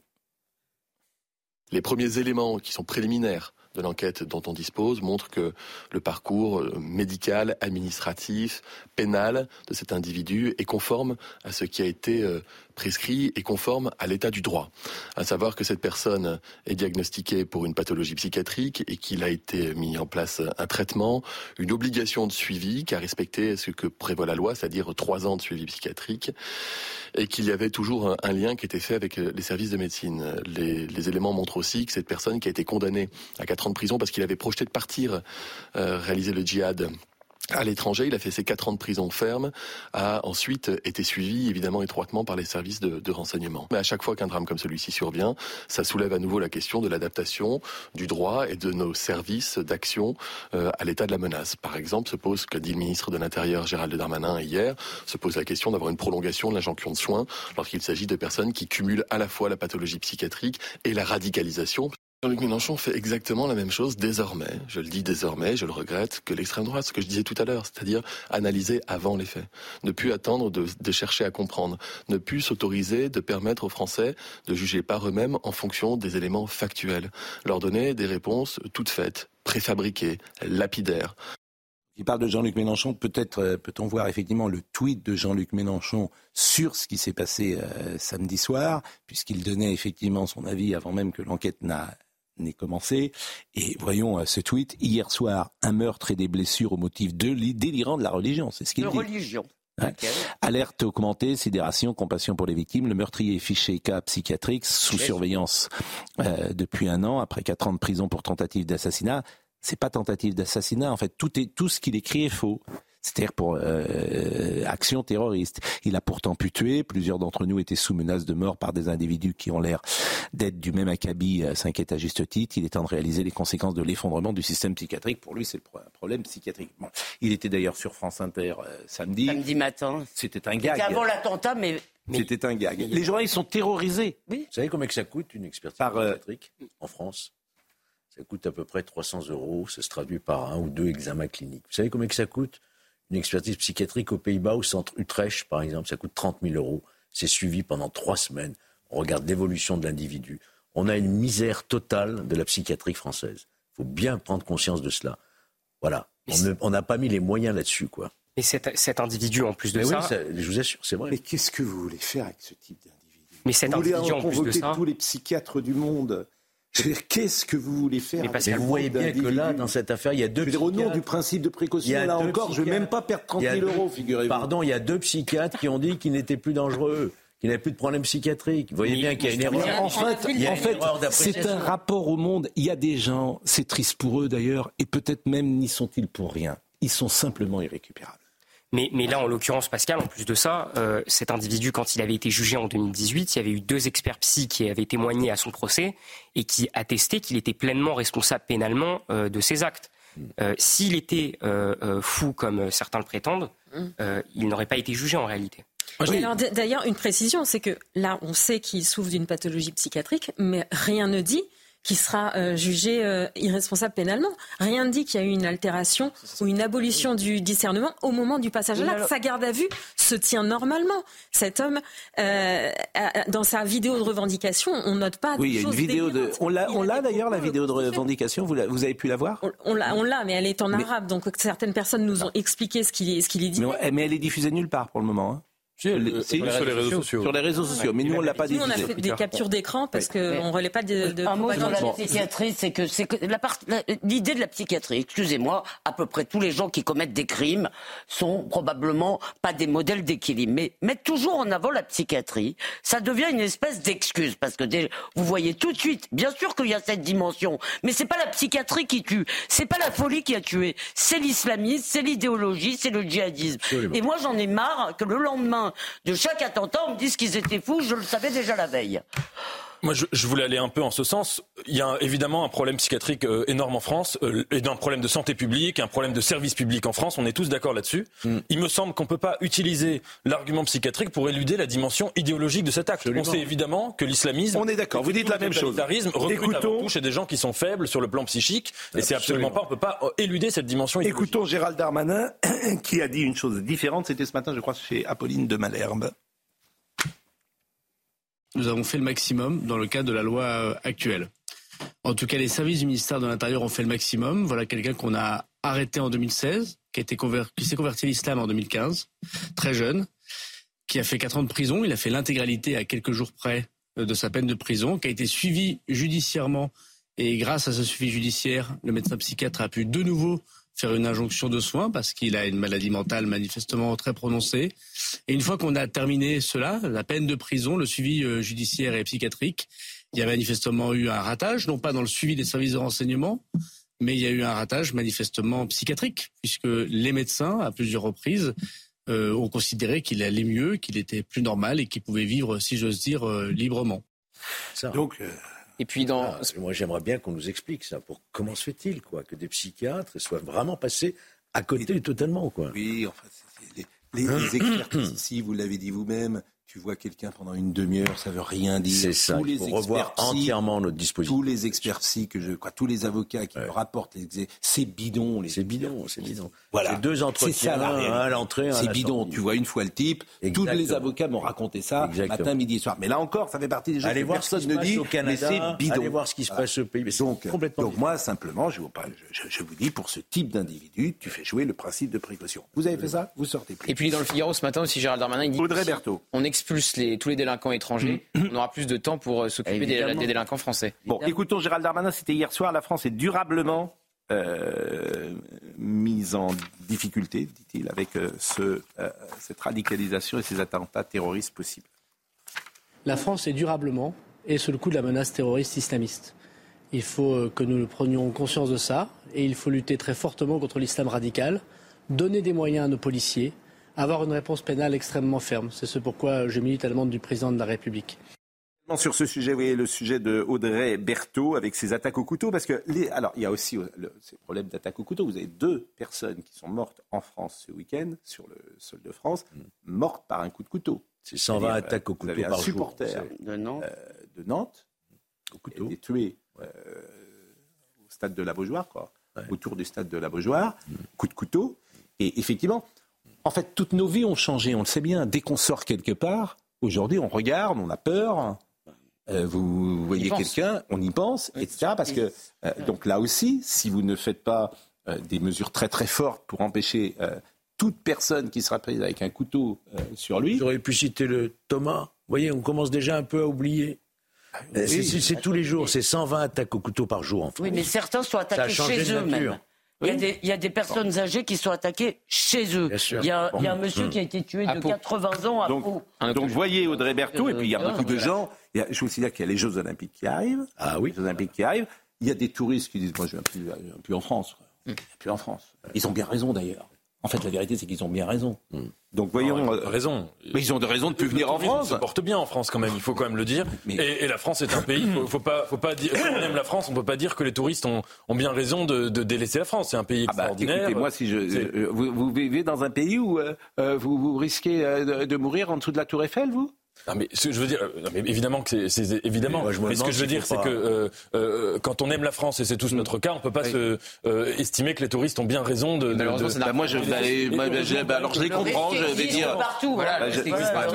Les premiers éléments qui sont préliminaires de l'enquête dont on dispose montrent que le parcours euh, médical, administratif, pénal de cet individu est conforme à ce qui a été euh, prescrit et conforme à l'état du droit. À savoir que cette personne est diagnostiquée pour une pathologie psychiatrique et qu'il a été mis en place un traitement, une obligation de suivi qui a respecté ce que prévoit la loi, c'est-à-dire trois ans de suivi psychiatrique, et qu'il y avait toujours un, lien qui était fait avec euh, les services de médecine. Les, éléments montrent aussi que cette personne qui a été condamnée à quatre de prison parce qu'il avait projeté de partir euh, réaliser le djihad à l'étranger, il a fait ses quatre ans de prison ferme, a ensuite été suivi évidemment étroitement par les services de, de renseignement. Mais à chaque fois qu'un drame comme celui-ci survient, ça soulève à nouveau la question de l'adaptation du droit et de nos services d'action euh, à l'état de la menace. Par exemple, se pose, qu'a dit le ministre de l'Intérieur Gérald Darmanin hier, se pose la question d'avoir une prolongation de l'injonction de soins lorsqu'il s'agit de personnes qui cumulent à la fois la pathologie psychiatrique et la radicalisation. Jean-Luc Mélenchon fait exactement la même chose désormais, je le dis désormais, je le regrette, que l'extrême droite, ce que je disais tout à l'heure, c'est-à-dire analyser avant les faits, ne plus attendre de, chercher à comprendre, ne plus s'autoriser de permettre aux Français de juger par eux-mêmes en fonction des éléments factuels, leur donner des réponses toutes faites, préfabriquées, lapidaires. Il parle de Jean-Luc Mélenchon. Peut-être euh, peut-on voir effectivement le tweet de Jean-Luc Mélenchon sur ce qui s'est passé euh, samedi soir, puisqu'il donnait effectivement son avis avant même que l'enquête n'a n'est commencé. Et voyons euh, ce tweet. Hier soir, un meurtre et des blessures au motif de délirant de la religion. C'est ce qu'il De dit. religion. Ouais. Alerte augmentée, sidération, compassion pour les victimes. Le meurtrier est fiché cas psychiatrique sous surveillance euh, depuis un an, après quatre ans de prison pour tentative d'assassinat. C'est pas tentative d'assassinat, en fait, tout, est, tout ce qu'il écrit est faux. C'est-à-dire pour euh, action terroriste. Il a pourtant pu tuer. Plusieurs d'entre nous étaient sous menace de mort par des individus qui ont l'air d'être du même acabit, euh, s'inquiète à juste titre. Il est temps de réaliser les conséquences de l'effondrement du système psychiatrique. Pour lui, c'est un problème psychiatrique. Bon. Il était d'ailleurs sur France Inter euh, samedi. Samedi matin. C'était un C'était gag. avant l'attentat, mais. C'était un gag. Les journalistes sont terrorisés. Oui. Vous savez combien que ça coûte une expertise Par, euh, psychiatrique en France? Ça coûte à peu près 300 euros. Ça se traduit par un ou deux examens cliniques. Vous savez combien que ça coûte une expertise psychiatrique aux Pays-Bas, au centre Utrecht, par exemple, ça coûte 30 000 euros. C'est suivi pendant trois semaines. On regarde l'évolution de l'individu. On a une misère totale de la psychiatrie française. Il faut bien prendre conscience de cela. Voilà. On n'a pas mis les moyens là-dessus, quoi. Et cet, cet individu, en plus de Mais ça, oui, ça- je vous assure, c'est vrai. Mais qu'est-ce que vous voulez faire avec ce type d'individu? Mais cet Vous voulez individu, en en plus de convoquer ça, tous les psychiatres du monde. Qu'est-ce que vous voulez faire Mais avec Pascal, Mais ce vous voyez bien que là, dans cette affaire, il y a deux Je veux dire, au nom psychiatres. du principe de précaution, là encore, je ne vais même pas perdre 30 Il y a 000 deux- euros, figurez-vous. Pardon, il y a deux psychiatres qui ont dit qu'il n'était plus dangereux, qu'il n'avait plus de problème psychiatrique. Vous voyez bien qu'il y a une erreur. En fait, Il y a en fait, c'est un rapport au monde. Il y a des gens, c'est triste pour eux d'ailleurs, et peut-être même n'y sont-ils pour rien. Ils sont simplement irrécupérables. Mais, mais là, en l'occurrence, Pascal, en plus de ça, euh, cet individu, quand il avait été jugé en 2018, il y avait eu deux experts psy qui avaient témoigné à son procès et qui attestaient qu'il était pleinement responsable pénalement euh, de ses actes. Euh, S'il était euh, euh, fou, comme certains le prétendent, euh, il n'aurait pas été jugé en réalité. Alors, D'ailleurs, une précision, c'est que là, on sait qu'il souffre d'une pathologie psychiatrique, mais rien ne dit qui sera euh, jugé euh, irresponsable pénalement. Rien ne dit qu'il y a eu une altération ou une abolition du discernement au moment du passage à l'acte. Sa garde à vue se tient normalement. Cet homme, euh, dans sa vidéo de revendication, on note pas. Oui, il y a une vidéo de. On l'a, on l'a d'ailleurs la vidéo de revendication. Vous, vous avez pu la voir? On, l'a, on l'a, mais elle est en arabe, donc certaines personnes nous ont expliqué ce qu'il, ce qu'il est dit. Mais, mais, elle est diffusée nulle part pour le moment. Hein. Sur, les réseaux sociaux. Sur les réseaux sociaux, mais nous on l'a pas dit. Nous on a fait des captures d'écran parce qu'on ne relève pas de. de un mot sur la psychiatrie, c'est que c'est que la l'idée de la psychiatrie. Excusez-moi, à peu près tous les gens qui commettent des crimes sont probablement pas des modèles d'équilibre, mais mettre toujours en avant la psychiatrie, ça devient une espèce d'excuse parce que vous voyez tout de suite, bien sûr qu'il y a cette dimension, mais c'est pas la psychiatrie qui tue, c'est pas la folie qui a tué, c'est l'islamisme, c'est l'idéologie, c'est le djihadisme. Et moi j'en ai marre que le lendemain de chaque attentat, on me dise qu'ils étaient fous, je le savais déjà la veille. Moi, je, voulais aller un peu en ce sens. Il y a évidemment un problème psychiatrique euh, énorme en France, euh, et un problème de santé publique, un problème de service public en France. On est tous d'accord là-dessus. Mm. Il me semble qu'on ne peut pas utiliser l'argument psychiatrique pour éluder la dimension idéologique de cet acte. On sait évidemment que l'islamisme. On est d'accord. Vous dites la même chose. Écoutons... chez des gens qui sont faibles sur le plan psychique, et c'est absolument pas. On peut pas euh, éluder cette dimension. Idéologique. Écoutons Gérald Darmanin <clears throat> qui a dit une chose différente. C'était ce matin, je crois, chez Apolline de Malherbe. Nous avons fait le maximum dans le cadre de la loi euh, actuelle. En tout cas, les services du ministère de l'Intérieur ont fait le maximum. Voilà quelqu'un qu'on a arrêté en 2016, qui, s'est converti à l'islam en 2015, très jeune, qui a fait quatre ans de prison. Il a fait l'intégralité à quelques jours près euh, de sa peine de prison, qui a été suivi judiciairement. Et grâce à ce suivi judiciaire, le médecin psychiatre a pu de nouveau faire une injonction de soins parce qu'il a une maladie mentale manifestement très prononcée. Et une fois qu'on a terminé cela, la peine de prison, le suivi euh, judiciaire et psychiatrique, il y a manifestement eu un ratage, non pas dans le suivi des services de renseignement, mais il y a eu un ratage manifestement psychiatrique, puisque les médecins, à plusieurs reprises, euh, ont considéré qu'il allait mieux, qu'il était plus normal et qu'il pouvait vivre, si j'ose dire, euh, librement. Donc, et puis dans... Ah, moi, j'aimerais bien qu'on nous explique ça. Pour comment se fait-il, quoi, que des psychiatres soient vraiment passés à côté totalement, quoi? Oui, enfin, les, les, les <clears throat> expertises ici, vous l'avez dit vous-même, tu vois quelqu'un pendant une demi-heure, ça veut rien dire. C'est ça. Tous il faut revoir entièrement notre dispositif. Tous les experts psy que je, quoi, tous les avocats qui me rapportent, les, c'est bidon. C'est bidon, c'est bidon. Voilà. C'est deux entretiens ça, à l'entrée. C'est bidon. Tu vois une fois le type. Tous les avocats m'ont raconté ça matin, midi et soir. Mais là encore, ça fait partie des choses Allez que voir personne ce qui ne dit. Au Canada, mais c'est bidon. Allez voir ce qui se passe au pays. Mais donc, complètement donc moi simplement, je vous, je, je vous dis, pour ce type d'individu, tu fais jouer le principe de précaution. Vous avez fait ça, vous sortez plus. Et puis dans le Figaro ce matin aussi, Gérald Darmanin, il dit Audrey Berthaud. On expulse les, tous les délinquants étrangers, mm. on aura plus de temps pour euh, s'occuper des, délinquants français. Bon, écoutons Gérald Darmanin, c'était hier soir, la France est durablement euh, mise en difficulté, dit-il, avec euh, ce, cette radicalisation et ces attentats terroristes possibles. La France est durablement et sous le coup de la menace terroriste islamiste. Il faut que nous prenions conscience de ça et il faut lutter très fortement contre l'islam radical, donner des moyens à nos policiers, avoir une réponse pénale extrêmement ferme. C'est ce pourquoi je milite à la demande du président de la République. Sur ce sujet, vous voyez le sujet de Audrey Berthaud avec ses attaques au couteau, parce que les, alors il y a aussi le, ces problèmes d'attaque au couteau. Vous avez deux personnes qui sont mortes en France ce week-end sur le sol de France, mortes par un coup de couteau. C'est 120 attaques au couteau vous avez par un supporter de Nantes, euh, de Nantes au couteau, est tué euh, au stade de la Beaujoire, quoi, autour du stade de la Beaujoire, coup de couteau. Et effectivement, en fait, toutes nos vies ont changé, on le sait bien. Dès qu'on sort quelque part, aujourd'hui, on regarde, on a peur. Euh, vous voyez quelqu'un, on y pense, etc. Parce que, euh, donc là aussi, si vous ne faites pas euh, des mesures très très fortes pour empêcher toute personne qui sera prise avec un couteau sur lui. J'aurais pu citer le Thomas. Vous voyez, on commence déjà un peu à oublier. c'est tous les jours, c'est 120 attaques au couteau par jour en France. Oui, mais certains sont attaqués chez eux Il, y a des, il y, a des, personnes âgées qui sont attaquées chez eux. Il y, a, il y, a, un monsieur qui a été tué de 80 ans à donc, Pau. Donc, voyez Audrey Berthaud, et puis il y a beaucoup de gens. Il y a, je vous dire qu'il y a les Jeux Olympiques qui arrivent. Ah oui. Les Jeux Olympiques qui arrivent. Il y a des touristes qui disent Moi, je viens plus, plus en France. Je viens plus en France. Ils ont bien raison d'ailleurs. En fait, la vérité, c'est qu'ils ont bien raison. Hmm. Donc voyons. Euh, raison. Mais ils ont de raison de plus venir en France. Ils se portent bien en France quand même, il faut quand même le dire. Et, la France est un pays. Faut, faut pas, faut pas dire. Si on aime la France, on peut pas dire que les touristes ont, ont bien raison de, de, délaisser la France. C'est un pays extraordinaire. Ah bah, écoutez, moi, si je, euh, vous, vous, vivez dans un pays où euh, vous, vous, risquez de, de, mourir en dessous de la Tour Eiffel, vous? Mais ce que je veux dire, mais évidemment que c'est évidemment. Mais, ce que je veux dire, c'est que euh, euh, quand on aime la France et c'est tous notre cas, on peut pas se euh, estimer que les touristes ont bien raison de. de, bah, moi, je, bah, bah, alors je les comprends. Je vais dire. Partout, voilà,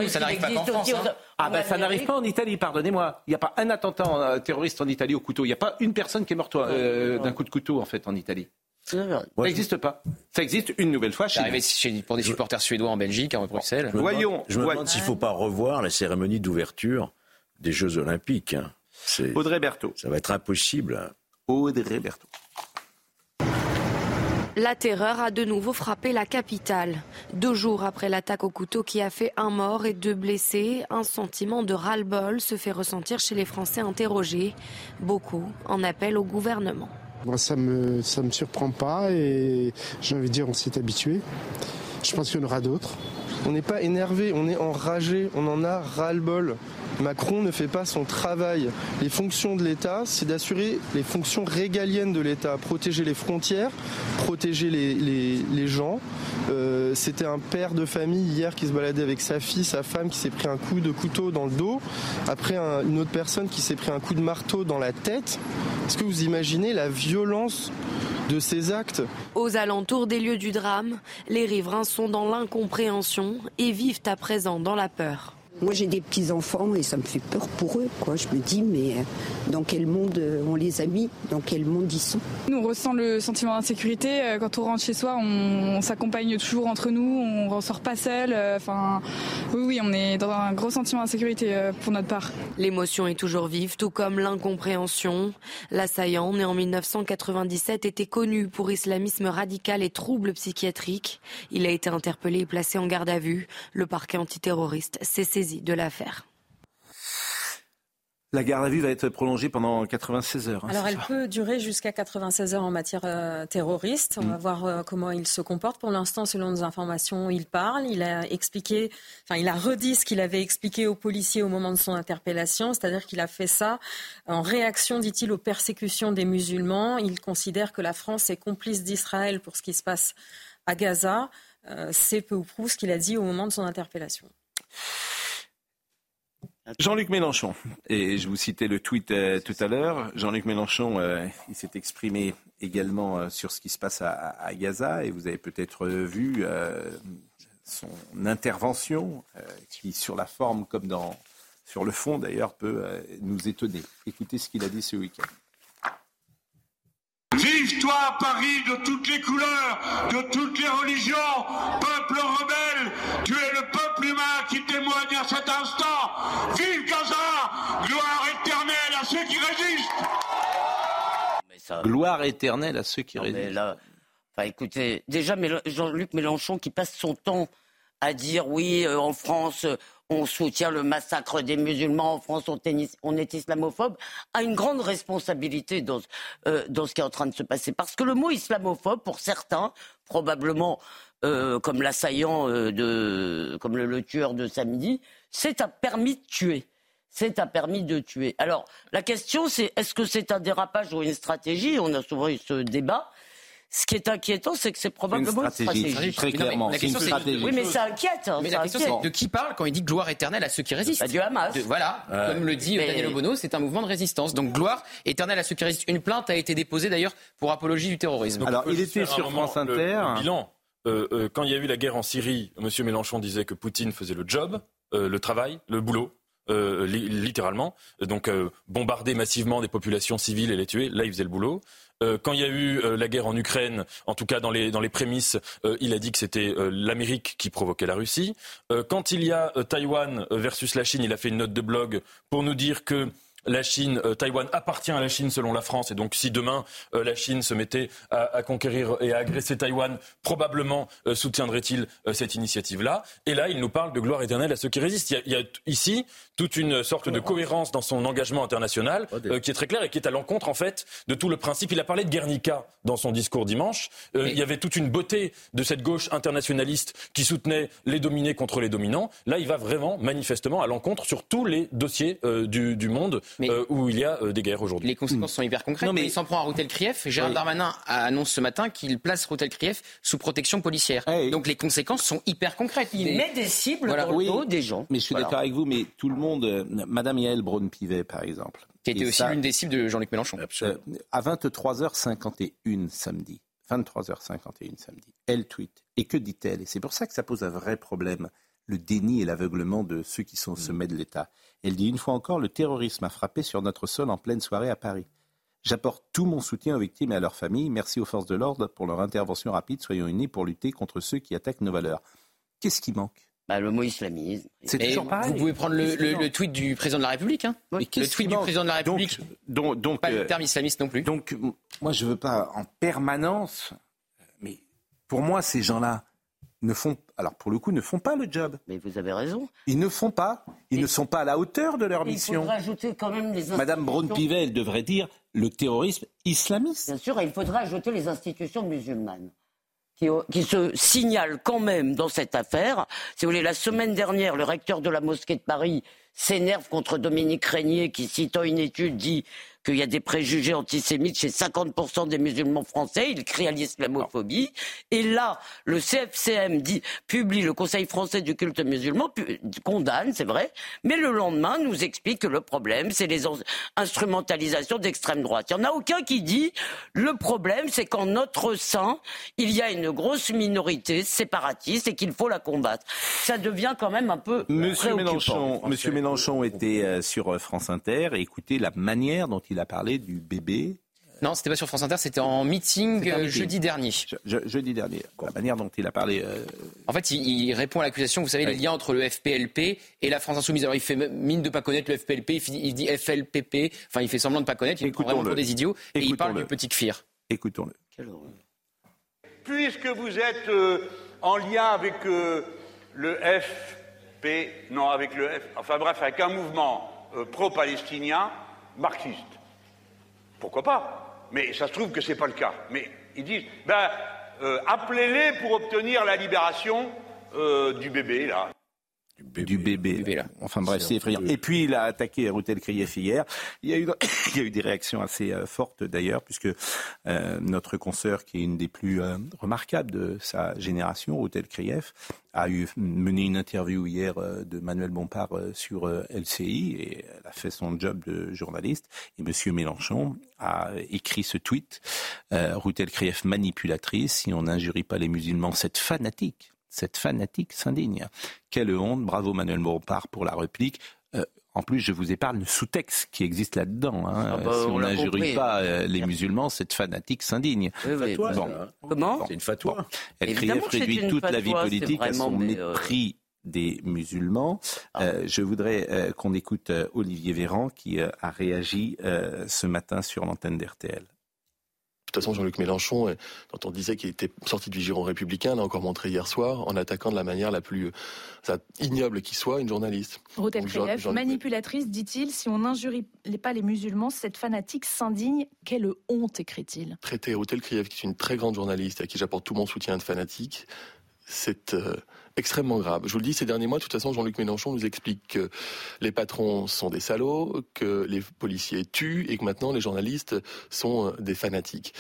ça n'arrive pas qu'en France. Hein. Ah ben ça n'arrive pas en Italie, pardonnez-moi. Il n'y a pas un attentat terroriste en Italie au couteau. Il n'y a pas une personne qui est morte d'un coup de couteau en fait en Italie. Ça n'existe pas. Ça existe une nouvelle fois chez arrivé pour des supporters suédois en Belgique, à Bruxelles. Je Voyons. Je me demande s'il ne faut pas revoir la cérémonie d'ouverture des Jeux Olympiques. Hein. Audrey Berthaud. Ça va être impossible. Audrey Berthaud. La terreur a de nouveau frappé la capitale. Deux jours après l'attaque au couteau qui a fait un mort et deux blessés, un sentiment de ras-le-bol se fait ressentir chez les Français interrogés. Beaucoup en appellent au gouvernement. Moi, ça me, me surprend pas et j'ai envie de dire on s'y est habitué. Je pense qu'il y en aura d'autres. On n'est pas énervé, on est enragé, on en a ras-le-bol. Macron ne fait pas son travail. Les fonctions de l'État, c'est d'assurer les fonctions régaliennes de l'État, protéger les frontières, protéger les, gens. Euh, c'était un père de famille hier qui se baladait avec sa fille, sa femme qui s'est pris un coup de couteau dans le dos. Après, une autre personne qui s'est pris un coup de marteau dans la tête. Est-ce que vous imaginez la violence de ces actes? Aux alentours des lieux du drame, les riverains sont dans l'incompréhension et vivent à présent dans la peur. Moi, j'ai des petits-enfants et ça me fait peur pour eux. Quoi. Je me dis, mais euh, dans quel monde euh, on les a mis? Dans quel monde ils sont? Nous, on ressent le sentiment d'insécurité. Euh, quand on rentre chez soi, on, s'accompagne toujours entre nous. On ne ressort pas seul. Enfin, oui, oui, on est dans un gros sentiment d'insécurité pour notre part. L'émotion est toujours vive, tout comme l'incompréhension. L'assaillant, né en 1997, était connu pour islamisme radical et troubles psychiatriques. Il a été interpellé et placé en garde à vue. Le parquet antiterroriste s'est saisi de l'affaire. La garde à vue va être prolongée pendant 96 heures. Hein, Alors elle peut durer jusqu'à 96 heures en matière euh, terroriste. On va voir euh, comment il se comporte. Pour l'instant, selon nos informations, il parle. Il a expliqué, enfin il a redit ce qu'il avait expliqué aux policiers au moment de son interpellation, c'est-à-dire qu'il a fait ça en réaction, dit-il, aux persécutions des musulmans. Il considère que la France est complice d'Israël pour ce qui se passe à Gaza. Euh, c'est peu ou prou ce qu'il a dit au moment de son interpellation. Jean-Luc Mélenchon, et je vous citais le tweet euh, tout à l'heure, Jean-Luc Mélenchon, euh, il s'est exprimé également euh, sur ce qui se passe à, Gaza, et vous avez peut-être vu son intervention, qui sur la forme comme dans, sur le fond d'ailleurs peut nous étonner. Écoutez ce qu'il a dit ce week-end. Vive toi Paris de toutes les couleurs, de toutes les religions, peuple rebelle, tu es le peuple humain qui témoigne à cet instant. Vive Gaza, gloire éternelle à ceux qui résistent. Gloire éternelle à ceux qui résistent. enfin, écoutez, déjà Jean-Luc Mélenchon qui passe son temps à dire oui, euh, en France, on soutient le massacre des musulmans en France, on, est islamophobe, a une grande responsabilité euh, dans, ce qui est en train de se passer. Parce que le mot islamophobe, pour certains, probablement euh, comme l'assaillant, euh, comme le, tueur de samedi, c'est un permis de tuer. C'est un permis de tuer. Alors, la question, c'est est-ce que c'est un dérapage ou une stratégie? On a souvent eu ce débat. Ce qui est inquiétant, c'est que c'est probablement une stratégie. Très clairement, c'est une stratégie. Oui, mais ça inquiète. Hein, mais la question, c'est de qui parle quand il dit gloire éternelle à ceux qui résistent? bah, Du Hamas. voilà, comme le dit Daniel Obono, c'est un mouvement de résistance. Donc gloire éternelle à ceux qui résistent. Une plainte a été déposée d'ailleurs pour apologie du terrorisme. Alors, il était sur France Inter. bilan. Euh, euh, quand il y a eu la guerre en Syrie, M. Mélenchon disait que Poutine faisait le job, euh, le travail, le boulot. Littéralement, donc bombarder massivement des populations civiles et les tuer, là il faisait le boulot. Euh, quand il y a eu euh, la guerre en Ukraine, en tout cas dans les, dans les prémices, euh, il a dit que c'était l'Amérique qui provoquait la Russie. quand il y a Taïwan versus la Chine, il a fait une note de blog pour nous dire que la Chine, euh, Taïwan appartient à la Chine selon la France, et donc si demain euh, la Chine se mettait à, conquérir et à agresser Taïwan, probablement euh, soutiendrait-il cette initiative-là. Et là, il nous parle de gloire éternelle à ceux qui résistent. Il y a, ici toute une sorte de cohérence dans son engagement international qui est très clair et qui est à l'encontre en fait de tout le principe. Il a parlé de Guernica dans son discours dimanche. Il y avait toute une beauté de cette gauche internationaliste qui soutenait les dominés contre les dominants. Là, il va vraiment manifestement à l'encontre sur tous les dossiers du, du monde où il y a des guerres aujourd'hui. Les conséquences sont hyper concrètes. mais... il s'en prend à Routel Krief. Gérald Darmanin annonce ce matin qu'il place Routel Krief sous protection policière. Donc les conséquences sont hyper concrètes. Il met des cibles dans le dos des gens. Mais je suis d'accord avec vous, mais tout le monde, Madame Yael Braun-Pivet par exemple, qui était aussi l'une des cibles de Jean-Luc Mélenchon. Euh, à 23h51 samedi, 23h51 samedi, elle tweet. Et que dit-elle? Et c'est pour ça que ça pose un vrai problème, le déni et l'aveuglement de ceux qui sont au sommet de l'État. Elle dit une fois encore, le terrorisme a frappé sur notre sol en pleine soirée à Paris. J'apporte tout mon soutien aux victimes et à leurs familles. Merci aux forces de l'ordre pour leur intervention rapide. Soyons unis pour lutter contre ceux qui attaquent nos valeurs. Qu'est-ce qui manque? Bah, le mot islamisme. C'est toujours pareil. Vous pouvez prendre le, tweet du président de la République. Hein le tweet du président de la République. Donc, donc, pas le euh, terme islamiste non plus. Donc, moi, je veux pas en permanence. Mais pour moi, ces gens-là ne font, alors pour le coup, ne font pas le job. Mais vous avez raison. Ils ne font pas. Ils ne sont pas à la hauteur de leur mission. Il faudrait ajouter quand même les Madame Braun-Pivet, elle devrait dire le terrorisme islamiste. Bien sûr, il faudrait ajouter les institutions musulmanes qui, se signale quand même dans cette affaire. Si vous voulez, la semaine dernière, le recteur de la mosquée de Paris s'énerve contre Dominique Régnier qui, citant une étude, dit qu'il y a des préjugés antisémites chez 50% des musulmans français. Il crie à l'islamophobie. Et là, le CFCM dit, publie, le Conseil français du culte musulman condamne, c'est vrai, mais le lendemain nous explique que le problème, c'est les instrumentalisations d'extrême droite. Il n'y en a aucun qui dit, le problème, c'est qu'en notre sein, il y a une grosse minorité séparatiste et qu'il faut la combattre. Ça devient quand même un peu Monsieur Mélenchon, Monsieur Mélenchon était euh, sur France Inter et écoutez la manière dont il il a parlé du bébé. Non, c'était pas sur France Inter, c'était en meeting, euh, jeudi dernier. jeudi dernier. La manière dont il a parlé. Euh, en fait, il, répond à l'accusation. Vous savez, les liens entre le FPLP et la France Insoumise. Alors, il fait mine de pas connaître le FPLP. Il, dit FLPP. Enfin, il fait semblant de pas connaître. Il prend vraiment pour des idiots. Et il parle du petit Kfir. Écoutons-le. Puisque vous êtes euh, en lien avec le FP, non, avec le F, enfin bref, avec un mouvement pro-palestinien marxiste. Pourquoi pas? Mais ça se trouve que ce n'est pas le cas. Mais ils disent, ben, euh, appelez-les pour obtenir la libération euh, du bébé, là du bébé. Enfin bref, c'est effrayant. Et puis il a attaqué Routel Krief hier. Il y a eu, <laughs> il y a eu des réactions assez euh, fortes d'ailleurs, puisque euh, notre consoeur, qui est une des plus euh, remarquables de sa génération, Routel Krief, a eu mené une interview hier de Manuel Bompard sur LCI et elle a fait son job de journaliste. Et Monsieur Mélenchon a écrit ce tweet Routel Krief manipulatrice. Si on n'injurie pas les musulmans, cette fanatique cette fanatique s'indigne. Quelle honte, bravo Manuel Bompard pour la réplique. Euh, en plus, je vous épargne le sous-texte qui existe là-dedans. Hein. Ah bah, si on n'injurie pas euh, les musulmans, cette fanatique s'indigne. Comment C'est une fatwa. Elle réduit toute la vie politique à son euh, mépris des musulmans. Ah. je voudrais qu'on écoute Olivier Véran qui a réagi ce matin sur l'antenne d'RTL. De toute façon, Jean-Luc Mélenchon, euh, dont on disait qu'il était sorti du giron républicain, l'a encore montré hier soir en attaquant de la manière la plus euh, ignoble qui soit une journaliste. Rotel manipulatrice, dit-il, si on n'injurie pas les musulmans, cette fanatique s'indigne. Quelle honte, écrit-il. Traiter Rotel Kriev, qui est une très grande journaliste à qui j'apporte tout mon soutien de fanatique, c'est euh, extrêmement grave. Je vous le dis, ces derniers mois, de toute façon, Jean-Luc Mélenchon nous explique que les patrons sont des salauds, que les policiers tuent et que maintenant les journalistes sont euh, des fanatiques.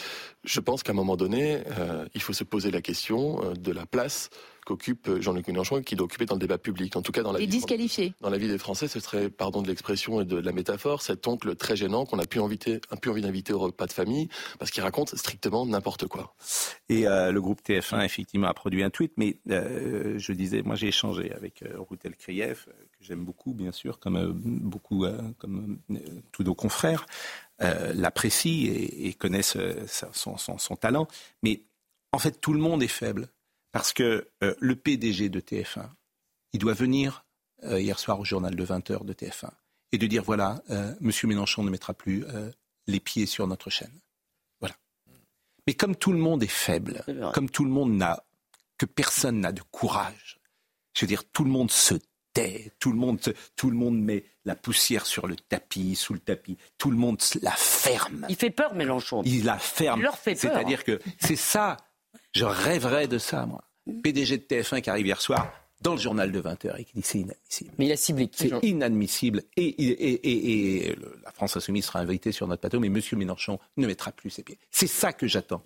Je pense qu'à un moment donné, euh, il faut se poser la question de la place qu'occupe Jean-Luc Mélenchon et qui doit occuper dans le débat public. En tout cas, dans la, vie, disqualifié. dans la vie des Français, ce serait, pardon de l'expression et de la métaphore, cet oncle très gênant qu'on a pu, inviter, un peu envie d'inviter au repas de famille parce qu'il raconte strictement n'importe quoi. Et euh, le groupe TF1, effectivement, a produit un tweet, mais euh, je disais, moi j'ai échangé avec euh, Routel Krief, que j'aime beaucoup, bien sûr, comme beaucoup, comme tous nos confrères, l'apprécient et, connaissent son, son talent. Mais en fait, tout le monde est faible. Parce que euh, le PDG de TF1, il doit venir euh, hier soir au journal de 20h de TF1 et de dire voilà, euh, M. Mélenchon ne mettra plus les pieds sur notre chaîne. Voilà. Mais comme tout le monde est faible, comme tout le monde n'a, que personne n'a de courage, je veux dire, tout le monde se tait, tout le monde, tout le monde met la poussière sur le tapis, sous le tapis, tout le monde la ferme. Il fait peur, Mélenchon. Il la ferme. Il leur fait peur. C'est-à-dire que c'est ça je rêverais de ça, moi. PDG de TF1 qui arrive hier soir. dans le journal de 20h et qui dit c'est inadmissible. Mais il a ciblé C'est inadmissible. Et, et, et, la France Insoumise sera invitée sur notre plateau, mais M. Mélenchon ne mettra plus ses pieds. C'est ça que j'attends.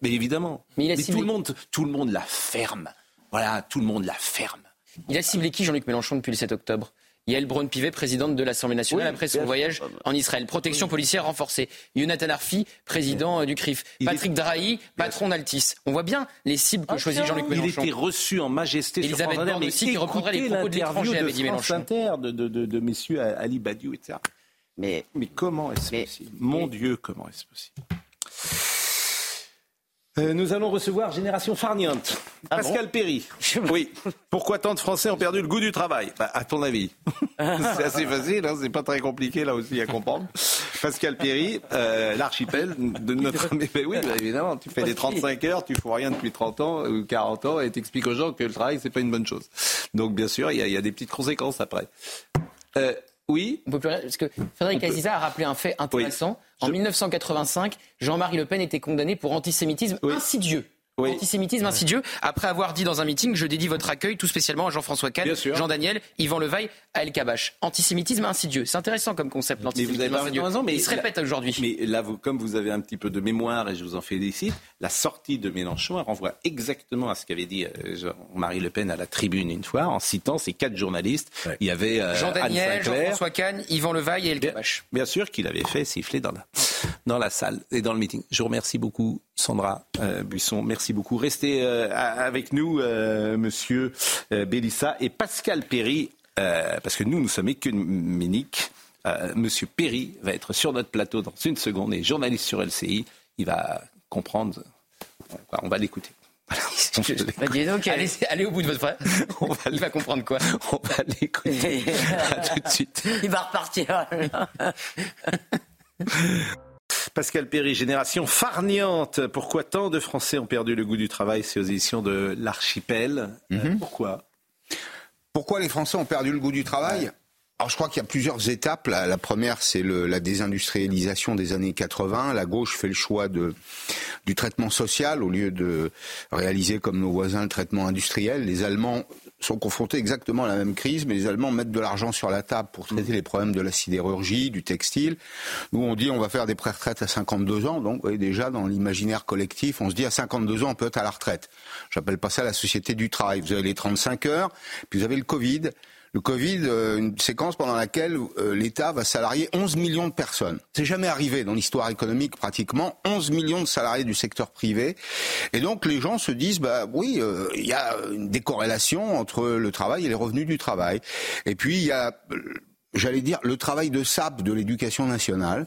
Mais évidemment. Mais, tout, le monde, tout le monde la ferme. Voilà, tout le monde la ferme. Il a ciblé qui, Jean-Luc Mélenchon, depuis le 7 octobre? Yael Braun-Pivet, présidente de l'Assemblée nationale, après son voyage en Israël. Protection policière renforcée. Jonathan Arfi, président euh, du CRIF. Patrick Drahi, patron d'Altis. On voit bien les cibles que ah, choisit Jean-Luc Mélenchon. Il était reçu en majesté Elisabeth sur France aussi, qui reprendrait les propos de l'étranger, avait dit Mélenchon. Inter de, de, de, de messieurs Ali Badiou, etc. Mais, mais comment est-ce possible? Mon Dieu, comment est-ce possible? Euh, nous allons recevoir Génération Farniente. Ah Pascal Perry. Oui. Pourquoi tant de Français ont perdu le goût du travail bah, À ton avis <laughs> C'est assez facile, hein, c'est pas très compliqué là aussi à comprendre. Pascal Perry, euh, l'archipel de notre... <laughs> Mais oui, bah, évidemment, tu fais des 35 heures, tu fais rien depuis 30 ans ou 40 ans et t'expliques aux gens que le travail, c'est pas une bonne chose. Donc bien sûr, il y, a des petites conséquences après. Euh, oui. On peut plus parce que Frédéric Aziza a rappelé un fait intéressant. En 1985, Jean-Marie Le Pen était condamné pour antisémitisme insidieux. Antisémitisme insidieux. Après avoir dit dans un meeting, je dédie votre accueil tout spécialement à Jean-François Kahn, Jean Daniel, Yvan Levaille, à El Kabash. Antisémitisme insidieux. C'est intéressant comme concept, l'antisémitisme insidieux. mais il se répète aujourd'hui. Mais là, vous, comme vous avez un petit peu de mémoire, et je vous en félicite, la sortie de Mélenchon renvoie exactement à ce qu'avait dit euh, Jean-Marie Le Pen à la tribune une fois, en citant ces quatre journalistes. Il y avait euh, Jean Daniel, Jean-François Kahn, Yvan Levaille et El Kabash. Bien, sûr qu'il avait fait siffler dans la, dans la salle et dans le meeting. Je vous remercie beaucoup, Sandra euh, Buisson. Merci beaucoup. Restez euh, avec nous, euh, monsieur Bélissa et Pascal Perry, parce que nous, nous sommes écuméniques. monsieur Perry va être sur notre plateau dans une seconde et journaliste sur LCI. Il va comprendre. On va l'écouter. <laughs> donc, allez, au bout de votre frère. <laughs> Il va comprendre quoi <laughs> On va l'écouter. tout de suite. Il va repartir. Pascal Perry, génération farniante. Pourquoi tant de Français ont perdu le goût du travail C'est aux éditions de l'Archipel? Euh, mhm. pourquoi? Pourquoi les Français ont perdu le goût du travail? Alors je crois qu'il y a plusieurs étapes. La, première, c'est la désindustrialisation des années 80. La gauche fait le choix de, du traitement social au lieu de réaliser comme nos voisins le traitement industriel. Les Allemands sont confrontés exactement à la même crise, mais les Allemands mettent de l'argent sur la table pour traiter les problèmes de la sidérurgie, du textile. Nous, on dit on va faire des pré-retraites à 52 ans, donc déjà dans l'imaginaire collectif, on se dit à 52 ans on peut être à la retraite. J'appelle pas ça la société du travail. Vous avez les 35 heures, puis vous avez le Covid le Covid, euh, une séquence pendant laquelle euh, l'État va salarier 11 millions de personnes. C'est jamais arrivé dans l'histoire économique pratiquement, 11 millions de salariés du secteur privé. Et donc les gens se disent, bah oui, euh, il y a une décorrélation entre le travail et les revenus du travail. Et puis il y a, j'allais dire, le travail de SAP de l'éducation nationale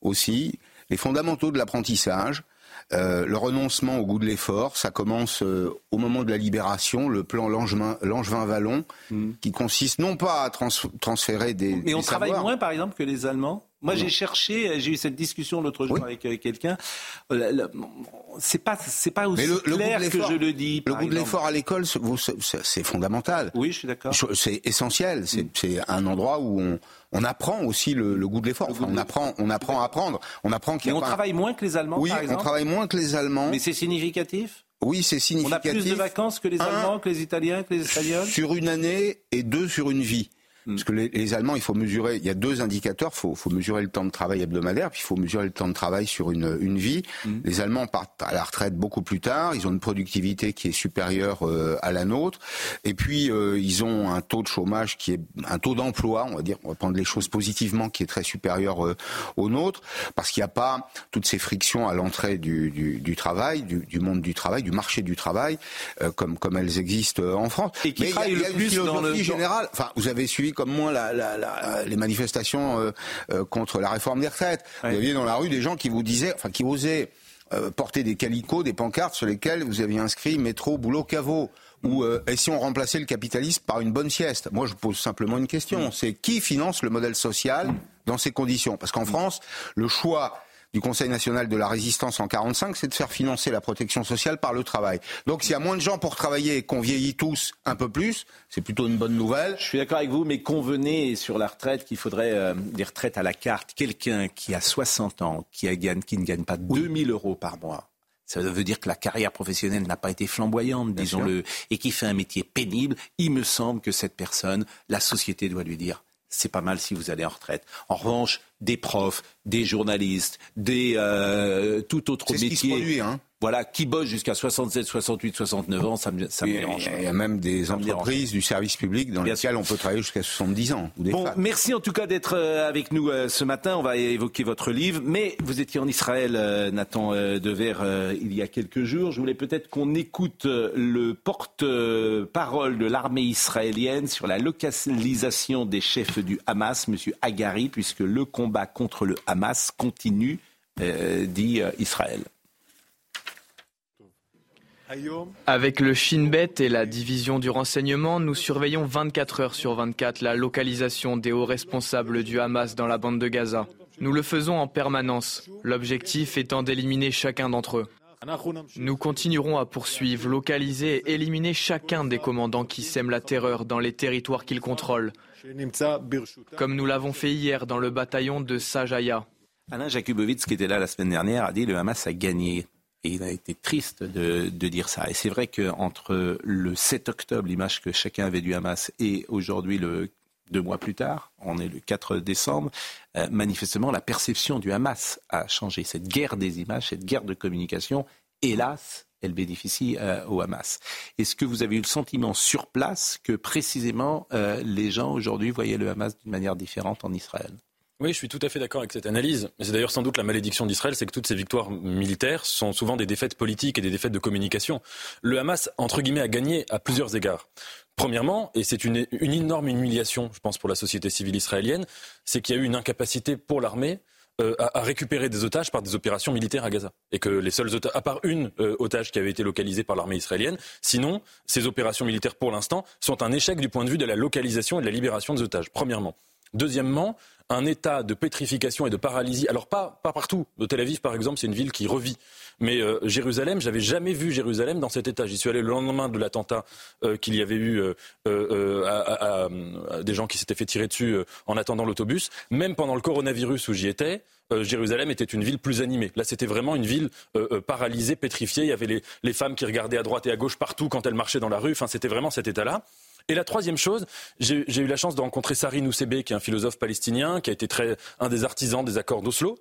aussi, les fondamentaux de l'apprentissage, euh, le renoncement au goût de l'effort, ça commence euh, au moment de la libération, le plan Langevin-Vallon, mm. qui consiste non pas à transférer des. Mais on travaille moins, par exemple, que les Allemands? Moi, j'ai cherché, j'ai eu cette discussion l'autre jour avec, quelqu'un. Euh, c'est pas, c'est pas aussi clair que je le dis. Le goût de l'effort à l'école, c'est fondamental. Oui, je suis d'accord. C'est essentiel. Mm. C'est un endroit où on, on apprend aussi le, goût de l'effort. on apprend, on apprend à apprendre. On apprend qu'il. on travaille moins que les Allemands. Oui, par exemple. on travaille moins que les Allemands. Mais c'est significatif? Oui, c'est significatif. On a plus de vacances que les Allemands, que les Italiens, que les Espagnols? Sur une année et deux sur une vie. Mm. Parce que les, Allemands, il faut mesurer, il y a deux indicateurs, il faut, mesurer le temps de travail hebdomadaire, puis il faut mesurer le temps de travail sur une, une vie. Mm. Les Allemands partent à la retraite beaucoup plus tard, ils ont une productivité qui est supérieure euh, à la nôtre, et puis euh, ils ont un taux de chômage qui est un taux d'emploi, on va dire, on va prendre les choses positivement, qui est très supérieur euh, au nôtre, parce qu'il n'y a pas toutes ces frictions à l'entrée du, du, travail, du, du, monde du travail, du marché du travail, comme, comme elles existent en France. Et qui Mais il y a, le plus dans le générale. Enfin, vous avez suivi comme moi la, les manifestations euh, euh, contre la réforme des retraites. Vous aviez dans la rue des gens qui vous disaient, enfin qui osaient euh, porter des calicots, des pancartes sur lesquelles vous aviez inscrit métro, boulot, caveau. Ou et si on remplaçait le capitalisme par une bonne sieste? Moi, je pose simplement une question. C'est qui finance le modèle social dans ces conditions? Parce qu'en France, le choix du Conseil national de la résistance en 45, c'est de faire financer la protection sociale par le travail. Donc s'il y a moins de gens pour travailler et qu'on vieillit tous un peu plus, c'est plutôt une bonne nouvelle. Je suis d'accord avec vous, mais convenez sur la retraite qu'il faudrait euh, des retraites à la carte. Quelqu'un qui a 60 ans, qui, a, qui ne gagne pas 2000 euros par mois, ça veut dire que la carrière professionnelle n'a pas été flamboyante, disons-le, et qui fait un métier pénible, il me semble que cette personne, la société doit lui dire c'est pas mal si vous allez en retraite. En revanche, des profs, des journalistes, des euh, tout autre métier. Ce qui se produit, hein voilà, qui bosse jusqu'à 67, 68, 69 ans, ça me, ça me dérange. Il y a même des entreprises du service public dans lesquelles on peut travailler jusqu'à 70 ans. bon, merci en tout cas d'être euh, avec nous euh, ce matin. On va évoquer votre livre, mais vous étiez en Israël, euh, Nathan Dever, il y a quelques jours. Je voulais peut-être qu'on écoute le porte-parole de l'armée israélienne sur la localisation des chefs du Hamas, Monsieur Agari, puisque le combat contre le Hamas continue, dit Israël. Avec le Shin Bet et la division du renseignement, nous surveillons 24 heures sur 24 la localisation des hauts responsables du Hamas dans la bande de Gaza. Nous le faisons en permanence, l'objectif étant d'éliminer chacun d'entre eux. Nous continuerons à poursuivre, localiser et éliminer chacun des commandants qui sèment la terreur dans les territoires qu'ils contrôlent, comme nous l'avons fait hier dans le bataillon de Sajaya. Alain Jakubowicz, qui était là la semaine dernière, a dit le Hamas a gagné. Et il a été triste de, dire ça. Et c'est vrai qu'entre le 7 octobre, l'image que chacun avait du Hamas, et aujourd'hui, deux mois plus tard, on est le 4 décembre, euh, manifestement, la perception du Hamas a changé. Cette guerre des images, cette guerre de communication, hélas, elle bénéficie euh, au Hamas. Est-ce que vous avez eu le sentiment sur place que précisément euh, les gens aujourd'hui voyaient le Hamas d'une manière différente en Israël? Oui, je suis tout à fait d'accord avec cette analyse. C'est d'ailleurs sans doute la malédiction d'Israël, c'est que toutes ces victoires militaires sont souvent des défaites politiques et des défaites de communication. Le Hamas, entre guillemets, a gagné à plusieurs égards. Premièrement, et c'est une, énorme humiliation, je pense, pour la société civile israélienne, c'est qu'il y a eu une incapacité pour l'armée euh, à, récupérer des otages par des opérations militaires à Gaza. Et que les seuls otages, à part une euh, otage qui avait été localisée par l'armée israélienne, sinon, ces opérations militaires, pour l'instant, sont un échec du point de vue de la localisation et de la libération des otages. Premièrement. Deuxièmement, un état de pétrification et de paralysie. Alors pas, pas partout. Tel Aviv, par exemple, c'est une ville qui revit. Mais euh, Jérusalem, j'avais jamais vu Jérusalem dans cet état. J'y suis allé le lendemain de l'attentat euh, qu'il y avait eu euh, à, des gens qui s'étaient fait tirer dessus en attendant l'autobus. Même pendant le coronavirus où j'y étais, Jérusalem était une ville plus animée. Là, c'était vraiment une ville paralysée, pétrifiée. Il y avait les, les, femmes qui regardaient à droite et à gauche partout quand elles marchaient dans la rue. Enfin, c'était vraiment cet état-là. Et la troisième chose, j'ai eu la chance de rencontrer Sari Noussébé, qui est un philosophe palestinien, qui a été très, un des artisans des accords d'Oslo.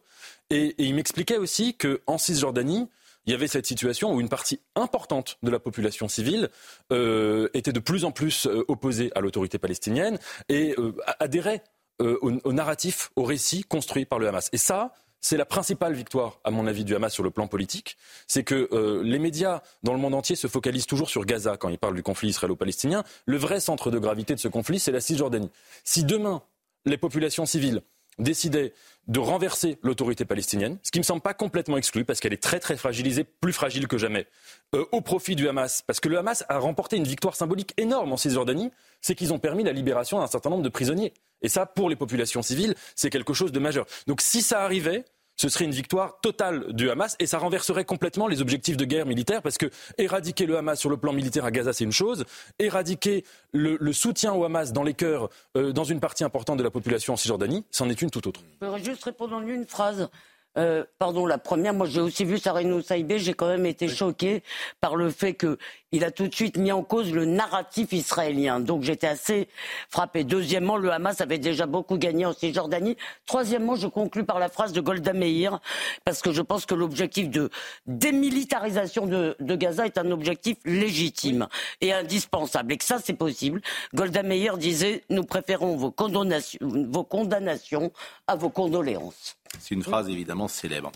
Et, il m'expliquait aussi qu'en Cisjordanie, il y avait cette situation où une partie importante de la population civile euh, était de plus en plus euh, opposée à l'autorité palestinienne et euh, adhérait au, au, narratif, au récit construit par le Hamas. Et ça, c'est la principale victoire, à mon avis, du Hamas sur le plan politique. C'est que euh, les médias dans le monde entier se focalisent toujours sur Gaza quand ils parlent du conflit israélo-palestinien. Le vrai centre de gravité de ce conflit, c'est la Cisjordanie. Si demain, les populations civiles décidaient de renverser l'autorité palestinienne, ce qui ne me semble pas complètement exclu parce qu'elle est très très fragilisée, plus fragile que jamais, euh, au profit du Hamas, parce que le Hamas a remporté une victoire symbolique énorme en Cisjordanie, c'est qu'ils ont permis la libération d'un certain nombre de prisonniers. Et ça, pour les populations civiles, c'est quelque chose de majeur. Donc si ça arrivait, ce serait une victoire totale du Hamas et ça renverserait complètement les objectifs de guerre militaire parce que éradiquer le Hamas sur le plan militaire à Gaza, c'est une chose, éradiquer le, soutien au Hamas dans les cœurs, euh, dans une partie importante de la population en Cisjordanie, c'en est une tout autre. Je voudrais juste répondre en une phrase. Euh, pardon, la première, moi j'ai aussi vu Sareno Saïbé, j'ai quand même été choqué par le fait qu'il a tout de suite mis en cause le narratif israélien. Donc j'étais assez frappé. Deuxièmement, le Hamas avait déjà beaucoup gagné en Cisjordanie. Troisièmement, je conclus par la phrase de Golda Meir, parce que je pense que l'objectif de démilitarisation de, de, Gaza est un objectif légitime et indispensable, et que ça c'est possible. Golda Meir disait, nous préférons vos condamnations, vos condamnations à vos condoléances. C'est une phrase évidemment célèbre.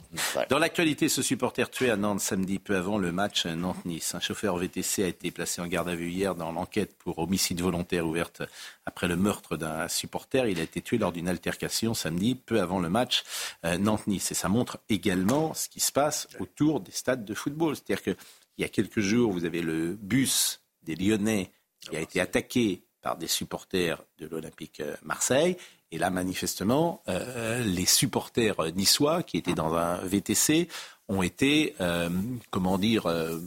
Dans l'actualité, ce supporter tué à Nantes samedi peu avant le match Nantes-Nice. Un chauffeur VTC a été placé en garde à vue hier dans l'enquête pour homicide volontaire ouverte après le meurtre d'un supporter. Il a été tué lors d'une altercation samedi peu avant le match euh, Nantes-Nice. Et ça montre également ce qui se passe autour des stades de football. C'est-à-dire qu'il y a quelques jours, vous avez le bus des Lyonnais qui a été attaqué par des supporters de l'Olympique euh, Marseille. Et là, manifestement, euh, les supporters niçois qui étaient dans un VTC ont été, euh, comment dire, euh,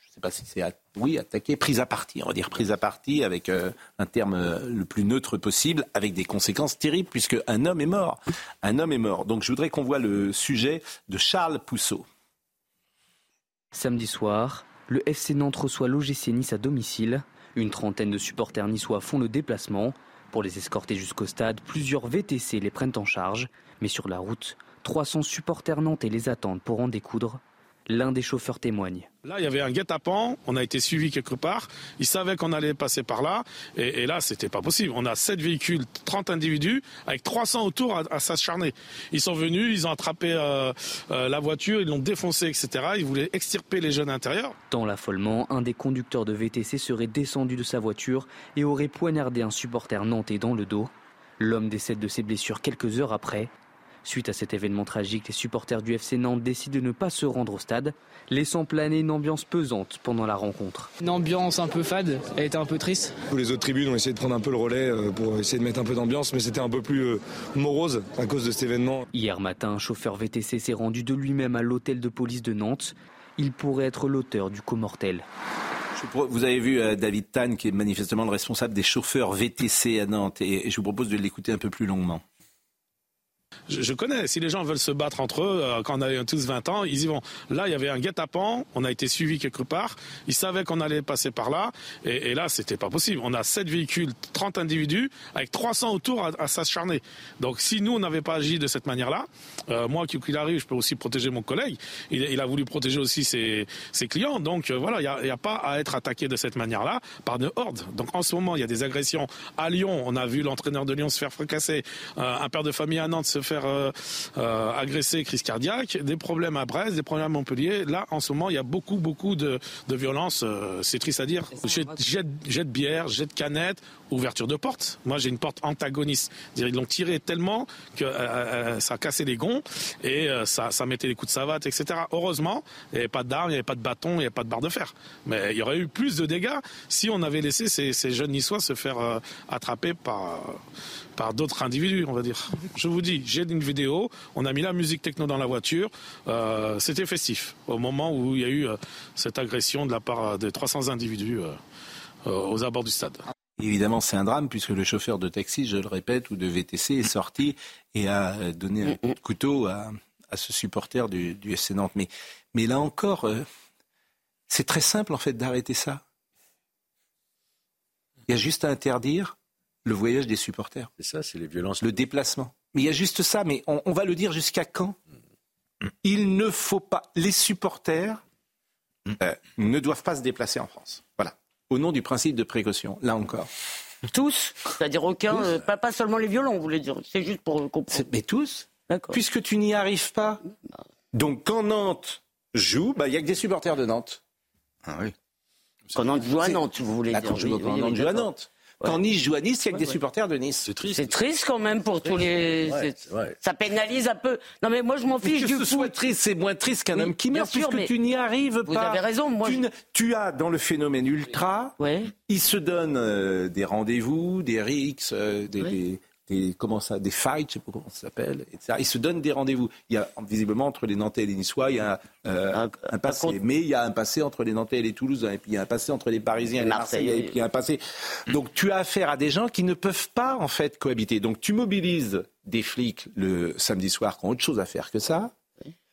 je ne sais pas si c'est, oui, attaqués, pris à partie, on va dire pris à partie avec un terme le plus neutre possible, avec des conséquences terribles puisque un homme est mort. Un homme est mort. Donc je voudrais qu'on voit le sujet de Charles Pousseau. Samedi soir, le FC Nantes reçoit l'OGC Nice à domicile. Une trentaine de supporters niçois font le déplacement. Pour les escorter jusqu'au stade, plusieurs VTC les prennent en charge. Mais sur la route, 300 supporters nantais les attendent pour en découdre. L'un des chauffeurs témoigne. Là, il y avait un guet-apens, on a été suivi quelque part, ils savaient qu'on allait passer par là, et, et là, c'était pas possible. On a 7 véhicules, 30 individus, avec 300 autour à, s'acharner. Ils sont venus, ils ont attrapé euh, euh, la voiture, ils l'ont défoncée, etc. Ils voulaient extirper les jeunes intérieurs. Dans l'affolement, un des conducteurs de VTC serait descendu de sa voiture et aurait poignardé un supporter nantais dans le dos. L'homme décède de ses blessures quelques heures après. Suite à cet événement tragique, les supporters du FC Nantes décident de ne pas se rendre au stade, laissant planer une ambiance pesante pendant la rencontre. Une ambiance un peu fade, elle était un peu triste. Les autres tribunes ont essayé de prendre un peu le relais euh, pour essayer de mettre un peu d'ambiance, mais c'était un peu plus euh, morose à cause de cet événement. Hier matin, un chauffeur VTC s'est rendu de lui-même à l'hôtel de police de Nantes. Il pourrait être l'auteur du coup mortel. Vous avez vu euh, David Tan, qui est manifestement le responsable des chauffeurs VTC à Nantes, et je vous propose de l'écouter un peu plus longuement je, connais. Si les gens veulent se battre entre eux, euh, quand on a tous 20 ans, ils y vont. Là, il y avait un guet-apens. On a été suivi quelque part. Ils savaient qu'on allait passer par là. Et, et là, c'était pas possible. On a 7 véhicules, 30 individus, avec 300 autour à, s'acharner. Donc, si nous, on n'avait pas agi de cette manière-là, euh, moi, qu'il arrive, je peux aussi protéger mon collègue. Il, a voulu protéger aussi ses, clients. Donc, euh, voilà, il n'y a, pas à être attaqué de cette manière-là par de hordes. Donc, en ce moment, il y a des agressions à Lyon. On a vu l'entraîneur de Lyon se faire fracasser. un père de famille à Nantes se faire euh, euh, agresser, crise cardiaque, des problèmes à Brest, des problèmes à Montpellier. Là, en ce moment, il y a beaucoup, beaucoup de, de violence. Euh, c'est triste à dire. Jet, jet, de bière, jet de canette, ouverture de porte. Moi, j'ai une porte antagoniste. Ils l'ont tiré tellement que ça a cassé les gonds et ça, ça mettait les coups de savate, etc. Heureusement, il n'y avait pas d'armes, il n'y avait pas de bâton, il n'y avait pas de barre de fer. Mais il y aurait eu plus de dégâts si on avait laissé ces, ces jeunes niçois se faire attraper par par d'autres individus, on va dire. Je vous dis, j'ai une vidéo, on a mis la musique techno dans la voiture, euh, c'était festif au moment où il y a eu euh, cette agression de la part de 300 individus euh, aux abords du stade. Évidemment, c'est un drame puisque le chauffeur de taxi, je le répète, ou de VTC est sorti et a donné un coup de couteau à, ce supporter du, du mais là encore, c'est très simple en fait d'arrêter ça. Il y a juste à interdire le voyage des supporters. C'est ça, c'est les violences. Le déplacement. Mais il y a juste ça, mais on, va le dire jusqu'à quand Il ne faut pas. Les supporters euh, ne doivent pas se déplacer en France. Voilà. Au nom du principe de précaution, là encore. Tous C'est-à-dire aucun, euh, pas, seulement les violents, vous voulez dire. C'est juste pour comprendre. Mais tous Puisque tu n'y arrives pas. Donc quand Nantes joue, bah, il n'y a que des supporters de Nantes. Ah oui. Quand Nantes joue à Nantes, vous voulez dire. Quand Nantes joue à Nantes. Quand Nice joue à Nice, il y a que des supporters de Nice. C'est triste. C'est triste quand même pour tous les. Ça pénalise un peu. Non mais moi je m'en fiche que ce soit triste, c'est moins triste qu'un homme qui meurt puisque tu n'y arrives pas. Vous avez raison. Moi, tu, tu, as dans le phénomène ultra, il se donne euh, des rendez-vous, des rixes, euh, des des, comment ça, des fights, je sais pas comment ça s'appelle, etc. Ils se donnent des rendez-vous. Il y a visiblement entre les Nantais et les Niçois, il y a euh, un, passé. Mais il y a un passé entre les Nantais et les Toulousains, et puis il y a un passé entre les Parisiens et les Marseillais, et puis il y a un passé. Donc tu as affaire à des gens qui ne peuvent pas en fait cohabiter. Donc tu mobilises des flics le samedi soir qui ont autre chose à faire que ça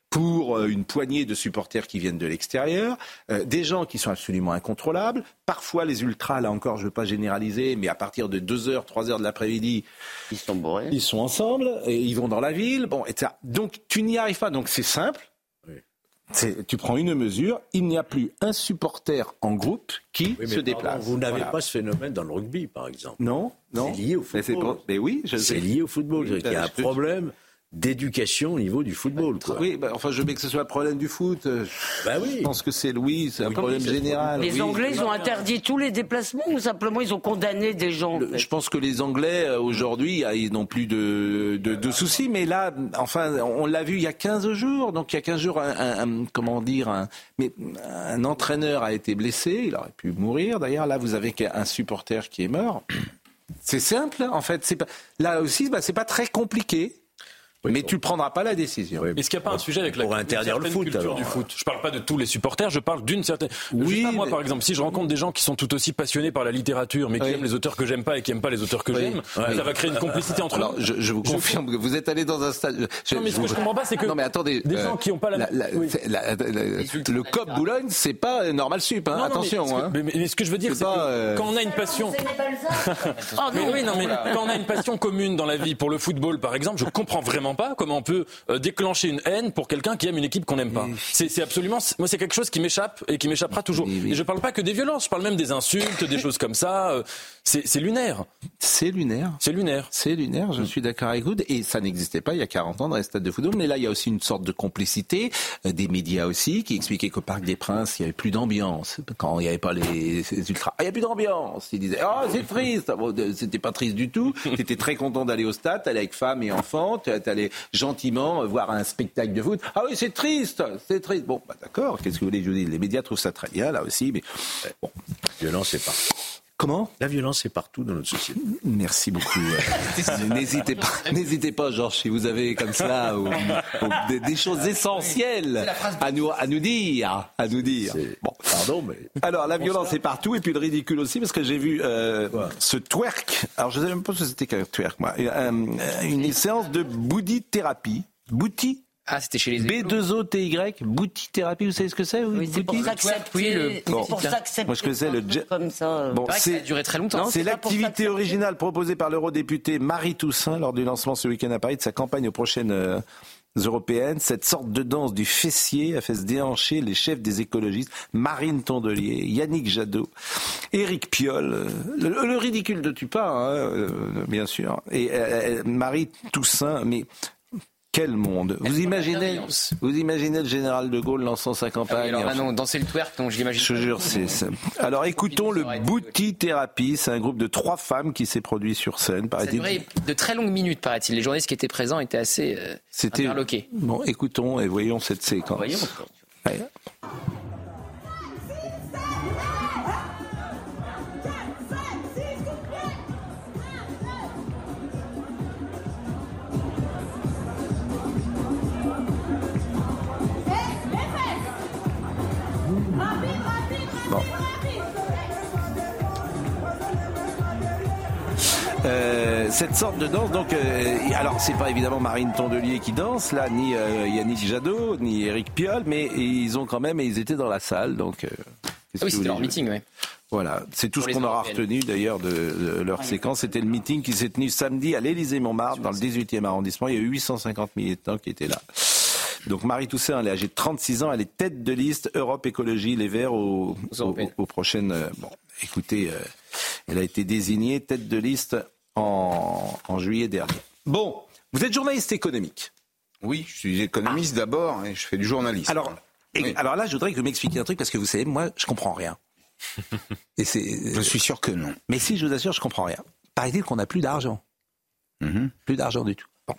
pour euh, une poignée de supporters qui viennent de l'extérieur, euh, des gens qui sont absolument incontrôlables. Parfois, les ultras, là encore, je ne veux pas généraliser, mais à partir de 2h, 3h de l'après-midi, ils sont bourrés. Ils sont ensemble, et ils vont dans la ville, bon, etc. Donc, tu n'y arrives pas. Donc, c'est simple. Tu prends une mesure, il n'y a plus un supporter en groupe qui se déplace. vous n'avez pas ce phénomène dans le rugby, par exemple. Non, non. C'est lié au football. Mais, oui, c'est lié au football. il y a un problème d'éducation au niveau du football. Oui, bah, enfin, je veux que ce soit le problème du foot. Bah oui. Je pense que c'est Louis, c'est un problème général. Les Anglais, ils ont interdit tous les déplacements ou simplement ils ont condamné des gens Je pense que les Anglais, euh, aujourd'hui, ah, ils n'ont plus de, de, soucis, mais là, enfin, on l'a vu il y a 15 jours, donc il y a 15 jours, un, comment dire, un, mais un entraîneur a été blessé, il aurait pu mourir d'ailleurs. Là, vous avez un supporter qui est mort. C'est simple, en fait. Pas, là aussi, bah, c'est pas très compliqué. Mais tu ne prendras pas la décision. Est-ce qu'il n'y a pas un sujet avec la interdire le foot, culture alors. du foot? Je parle pas de tous les supporters, je parle d'une certaine. Oui, moi par exemple, si je rencontre des gens qui sont tout aussi passionnés par la littérature, mais qui aiment les auteurs que j'aime pas et qui aiment pas les auteurs que j'aime, ça va créer une complicité entre Alors, je, je vous confirme que vous êtes allé dans un stade. Je, Non, mais ce que je comprends pas, c'est que non, mais attendez, des euh, gens qui ont pas la- Oui. la- la- le COP Boulogne, c'est pas normal sup. Hein, Non, non, mais attention. ce hein. mais, mais- mais ce que je veux dire, C'est que euh, quand on a une passion. <laughs> Mais oui, non, mais quand on a une passion commune dans la vie pour le football, par exemple, je comprends vraiment pas comment on peut euh, déclencher une haine pour quelqu'un qui aime une équipe qu'on n'aime pas. C'est c'est absolument, moi, c'est quelque chose qui m'échappe et qui m'échappera toujours. Et je parle pas que des violences, je parle même des insultes, des <laughs> choses comme ça. Euh, C'est c'est lunaire. C'est lunaire. C'est lunaire. C'est lunaire, je suis d'accord avec vous. Et ça n'existait pas il y a 40 ans dans les stades de football. Mais là, il y a aussi une sorte de complicité euh, des médias aussi qui expliquaient qu'au Parc des Princes, il n'y avait plus d'ambiance. Quand il n'y avait pas les, les ultras, Ah, il n'y a plus d'ambiance. Ils disaient, oh, c'est triste. Bon, euh, C'était pas triste du tout. <laughs> Tu étais très content d'aller au stade, t'allais avec femmes et enfants, tu allais gentiment euh, voir un spectacle de foot. Ah oui, c'est triste, c'est triste. Bon, bah, d'accord, qu'est-ce que vous voulez que je vous dise? Les médias trouvent ça très bien, là aussi, mais bon. violence est partout. Comment? La violence est partout dans notre société. Merci beaucoup. <laughs> N'hésitez pas, <laughs> n'hésitez pas, Georges, si vous avez comme ça ou- ou des, des choses essentielles à nous, à nous dire, à nous dire. Bon, pardon, mais alors la violence est partout et puis le ridicule aussi parce que j'ai vu euh, ce twerk. Alors je ne sais même pas ce que c'était qu'un twerk, moi. Euh, une séance de booty thérapie. Booty. Ah, c'était chez les B2OTY, booty thérapie, vous savez ce que c'est Oui, c'est pour ça que c'est oui, le- c'est pour Moi, je connaissais le jet. comme ça. Bon, C'est vrai que ça a duré très longtemps. C'est l'activité originale proposée par l'eurodéputée Marie Toussaint lors du lancement ce week-end à Paris de sa campagne aux prochaines euh, européennes. Cette sorte de danse du fessier a fait se déhancher les chefs des écologistes Marine Tondelier, Yannick Jadot, Éric Piolle. euh, Le, le ridicule ne tue pas, hein, euh, bien sûr. Et euh, Marie Toussaint, mais quel monde Vous imaginez, vous imaginez le général de Gaulle lançant sa campagne Alors non, danser le twerk, donc je l'imagine. je te jure, c'est ça. Alors écoutons le Booty Therapy. C'est un groupe de trois femmes qui s'est produit sur scène, paraît-il. duré de très longues minutes, paraît-il. Les journalistes qui étaient présents étaient assez euh, C'était bon. Écoutons et voyons cette séquence. Ouais. Cette sorte de danse, donc, euh, alors c'est pas évidemment Marine Tondelier qui danse, là, ni euh, Yannick Jadot, ni Eric Piolle, mais ils ont quand même, ils étaient dans la salle, donc. euh, Ah oui, c'était leur meeting, oui. Voilà, c'est tout Pour ce qu'on aura retenu d'ailleurs de, de leur séquence. C'était le meeting qui s'est tenu samedi à l'Élysée-Montmartre, dans le 18e arrondissement. Il y a eu 850 militants qui étaient là. Donc Marie Toussaint, elle est âgée de 36 ans, elle est tête de liste Europe Écologie Les Verts aux, aux, aux prochaines. euh, Bon, écoutez, euh, elle a été désignée tête de liste en, en juillet dernier. Bon, vous êtes journaliste économique. Oui, je suis économiste d'abord et je fais du journalisme. Alors, et- alors là, je voudrais que vous m'expliquiez un truc parce que vous savez, moi, je comprends rien. <laughs> Et c'est. Je suis sûr que non. Mais si, je vous assure, je comprends rien. Paraît-il qu'on n'a plus d'argent. Plus d'argent du tout. Bon.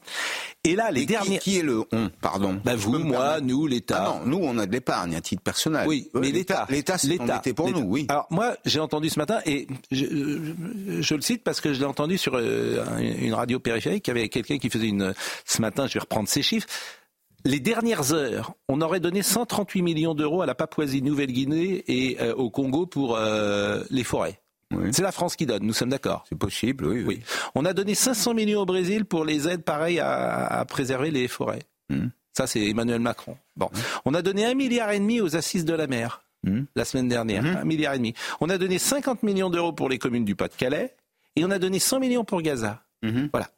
Et là, les Et derniers. Qui, est le on Pardon. Bah, vous, moi, nous, l'État. Ah non, nous, on a de l'épargne à titre personnel. Oui, Euh, mais l'État. L'État, c'est l'État, était pour nous, oui. Alors moi, j'ai entendu ce matin, et je, je- je le cite parce que je l'ai entendu sur euh, une radio périphérique, il y avait quelqu'un qui faisait une... Ce matin, je vais reprendre ces chiffres. Les dernières heures, on aurait donné 138 millions d'euros à la Papouasie-Nouvelle-Guinée et euh, au Congo pour euh, les forêts. C'est la France qui donne, nous sommes d'accord. C'est possible, oui, oui. On a donné 500 millions au Brésil pour les aides pareilles à, à préserver les forêts. Hmm. Ça, c'est Emmanuel Macron. Bon. On a donné un milliard et demi aux assises de la mer Hmm. la semaine dernière. Un milliard et demi. On a donné 50 millions d'euros pour les communes du Pas-de-Calais et on a donné 100 millions pour Gaza. Hmm. Voilà.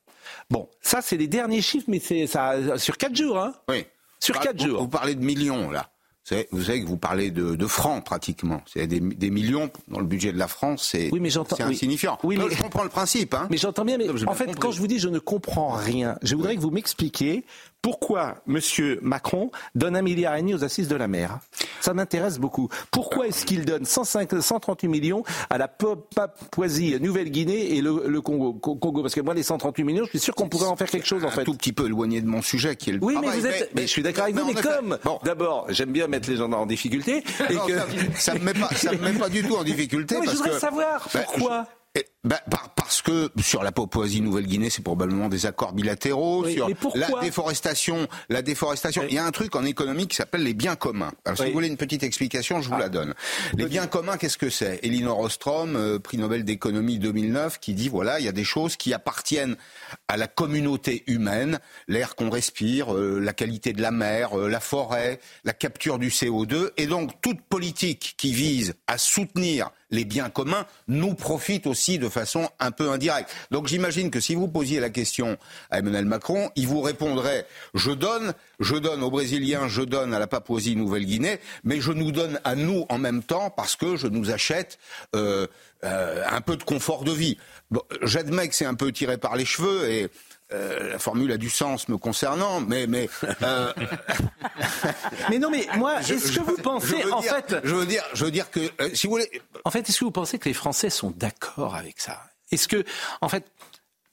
Bon, ça, c'est les derniers chiffres, mais c'est ça sur 4 jours. Hein Oui. Sur Vous- 4 vous- jours. Vous parlez de millions, là. Vous savez, vous savez que vous parlez de, de francs, pratiquement. C'est des, des millions dans le budget de la France, c'est Oui, mais j'entends- c'est oui. insignifiant. Oui, Non, mais- Je comprends le principe. Hein. Mais j'entends bien, mais en fait, compris. quand je vous dis je ne comprends rien, je voudrais que vous m'expliquiez pourquoi M. Macron donne un milliard et demi aux assises de la mer? Ça m'intéresse beaucoup. Pourquoi est-ce qu'il donne 105, 138 millions à la Papouasie Nouvelle-Guinée et le, le Congo, Co- Congo? Parce que moi, les 138 millions, je suis sûr qu'on pourrait en faire quelque chose, en un fait. tout petit peu éloigné de mon sujet, qui est le Oui, mais vous êtes. Mais, je suis d'accord avec vous, mais comme, bon. d'abord, j'aime bien mettre les gens en difficulté. Et Non, que... ça, ça me met pas, ça me met pas du tout en difficulté Non, mais je voudrais que savoir Ben, pourquoi. Bah, parce que sur la Papouasie-Nouvelle-Guinée, c'est probablement des accords bilatéraux. sur la déforestation, la déforestation, il y a un truc en économie qui s'appelle les biens communs. Alors, si vous voulez une petite explication, je vous la ah. donne. Les biens communs, qu'est-ce que c'est? Elinor Ostrom, euh, prix Nobel d'économie 2009, qui dit voilà, il y a des choses qui appartiennent à la communauté humaine, l'air qu'on respire, euh, la qualité de la mer, euh, la forêt, la capture du CO2, et donc toute politique qui vise à soutenir les biens communs nous profitent aussi de façon un peu indirecte. Donc j'imagine que si vous posiez la question à Emmanuel Macron, il vous répondrait je donne, je donne aux Brésiliens, je donne à la Papouasie-Nouvelle-Guinée, mais je nous donne à nous en même temps parce que je nous achète euh, euh, un peu de confort de vie. J'admets que c'est un peu tiré par les cheveux et euh, la formule a du sens me concernant, mais mais euh... <laughs> mais non, mais moi, est-ce que vous pensez en fait Je veux dire, je veux dire que euh, si vous voulez, en fait, est-ce que vous pensez que les Français sont d'accord avec ça? Est-ce que, en fait,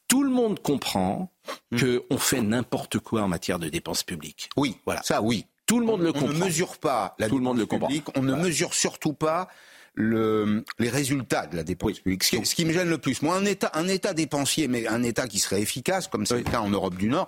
tout le monde comprend hmm. qu'on fait n'importe quoi en matière de dépenses publiques? Oui, voilà, ça, oui. Tout le monde le comprend. On ne mesure pas la tout le monde le publique, on ne mesure surtout pas le, les résultats de la dépense publique. Ce qui, me gêne le plus, moi, un État, un État dépensier, mais un État qui serait efficace, comme c'est le cas en Europe du Nord,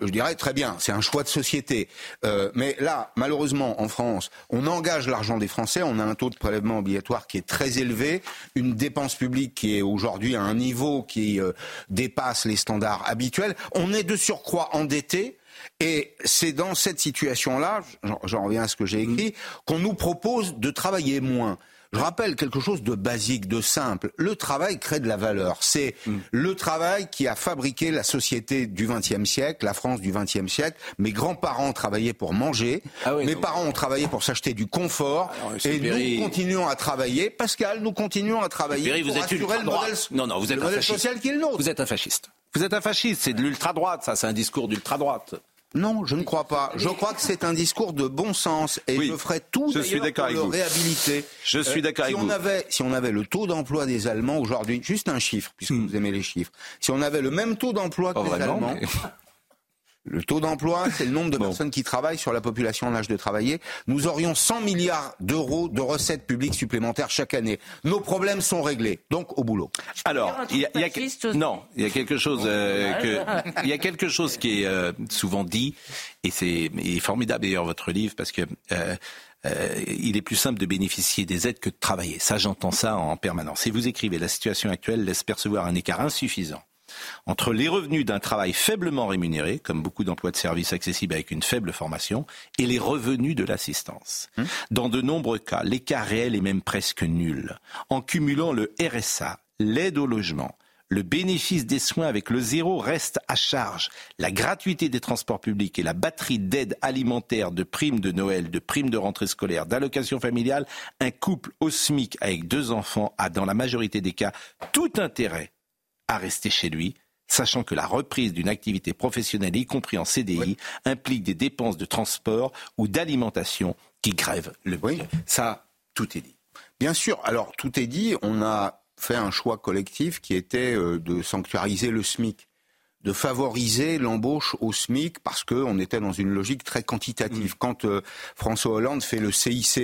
je, dirais très bien, c'est un choix de société. Euh, mais là, malheureusement, en France, on engage l'argent des Français, on a un taux de prélèvement obligatoire qui est très élevé, une dépense publique qui est aujourd'hui à un niveau qui euh, dépasse les standards habituels. On est de surcroît endetté. Et c'est dans cette situation-là, j'en reviens à ce que j'ai écrit, qu'on nous propose de travailler moins. Je rappelle quelque chose de basique, de simple. Le travail crée de la valeur. C'est mm. le travail qui a fabriqué la société du XXe siècle, la France du XXe siècle. Mes grands-parents travaillaient pour manger. Ah Mes parents ont travaillé pour s'acheter du confort. et nous continuons à travailler. Pascal, nous continuons à travailler pour assurer le modèle, non, non, vous êtes un social qui est le nôtre. Vous êtes un fasciste. Vous êtes un fasciste. C'est de l'ultra-droite, ça. C'est un discours d'ultra-droite. Non, je ne crois pas. Je crois que c'est un discours de bon sens et je ferai tout je suis pour le réhabiliter. Je suis d'accord euh, si avec on Avait, si on avait le taux d'emploi des Allemands aujourd'hui, juste un chiffre, puisque hmm. vous aimez les chiffres, si on avait le même taux d'emploi que les Allemands, le taux d'emploi, c'est le nombre de personnes qui travaillent sur la population en âge de travailler. Nous aurions 100 milliards d'euros de recettes publiques supplémentaires chaque année. Nos problèmes sont réglés. Donc, au boulot. Alors, il y, a, non, il y a quelque chose euh, que, il y a quelque chose qui est euh, souvent dit, et c'est formidable d'ailleurs votre livre parce que. Euh, il est plus simple de bénéficier des aides que de travailler. Ça, j'entends ça en permanence. Et vous écrivez, la situation actuelle laisse percevoir un écart insuffisant entre les revenus d'un travail faiblement rémunéré, comme beaucoup d'emplois de services accessibles avec une faible formation, et les revenus de l'assistance. Hum. Dans de nombreux cas, l'écart réel est même presque nul. En cumulant le RSA, l'aide au logement, le bénéfice des soins avec le zéro reste à charge. La gratuité des transports publics et la batterie d'aides alimentaires, de primes de Noël, de primes de rentrée scolaire, d'allocations familiales, un couple au SMIC avec deux enfants a dans la majorité des cas tout intérêt à rester chez lui, sachant que la reprise d'une activité professionnelle, y compris en CDI, implique des dépenses de transport ou d'alimentation qui grèvent le bruit. Ça, tout est dit. Bien sûr. Alors, tout est dit. On a fait un choix collectif qui était euh, de sanctuariser le SMIC de favoriser l'embauche au SMIC parce qu'on était dans une logique très quantitative. Mm. Quand euh, François Hollande fait le CICE,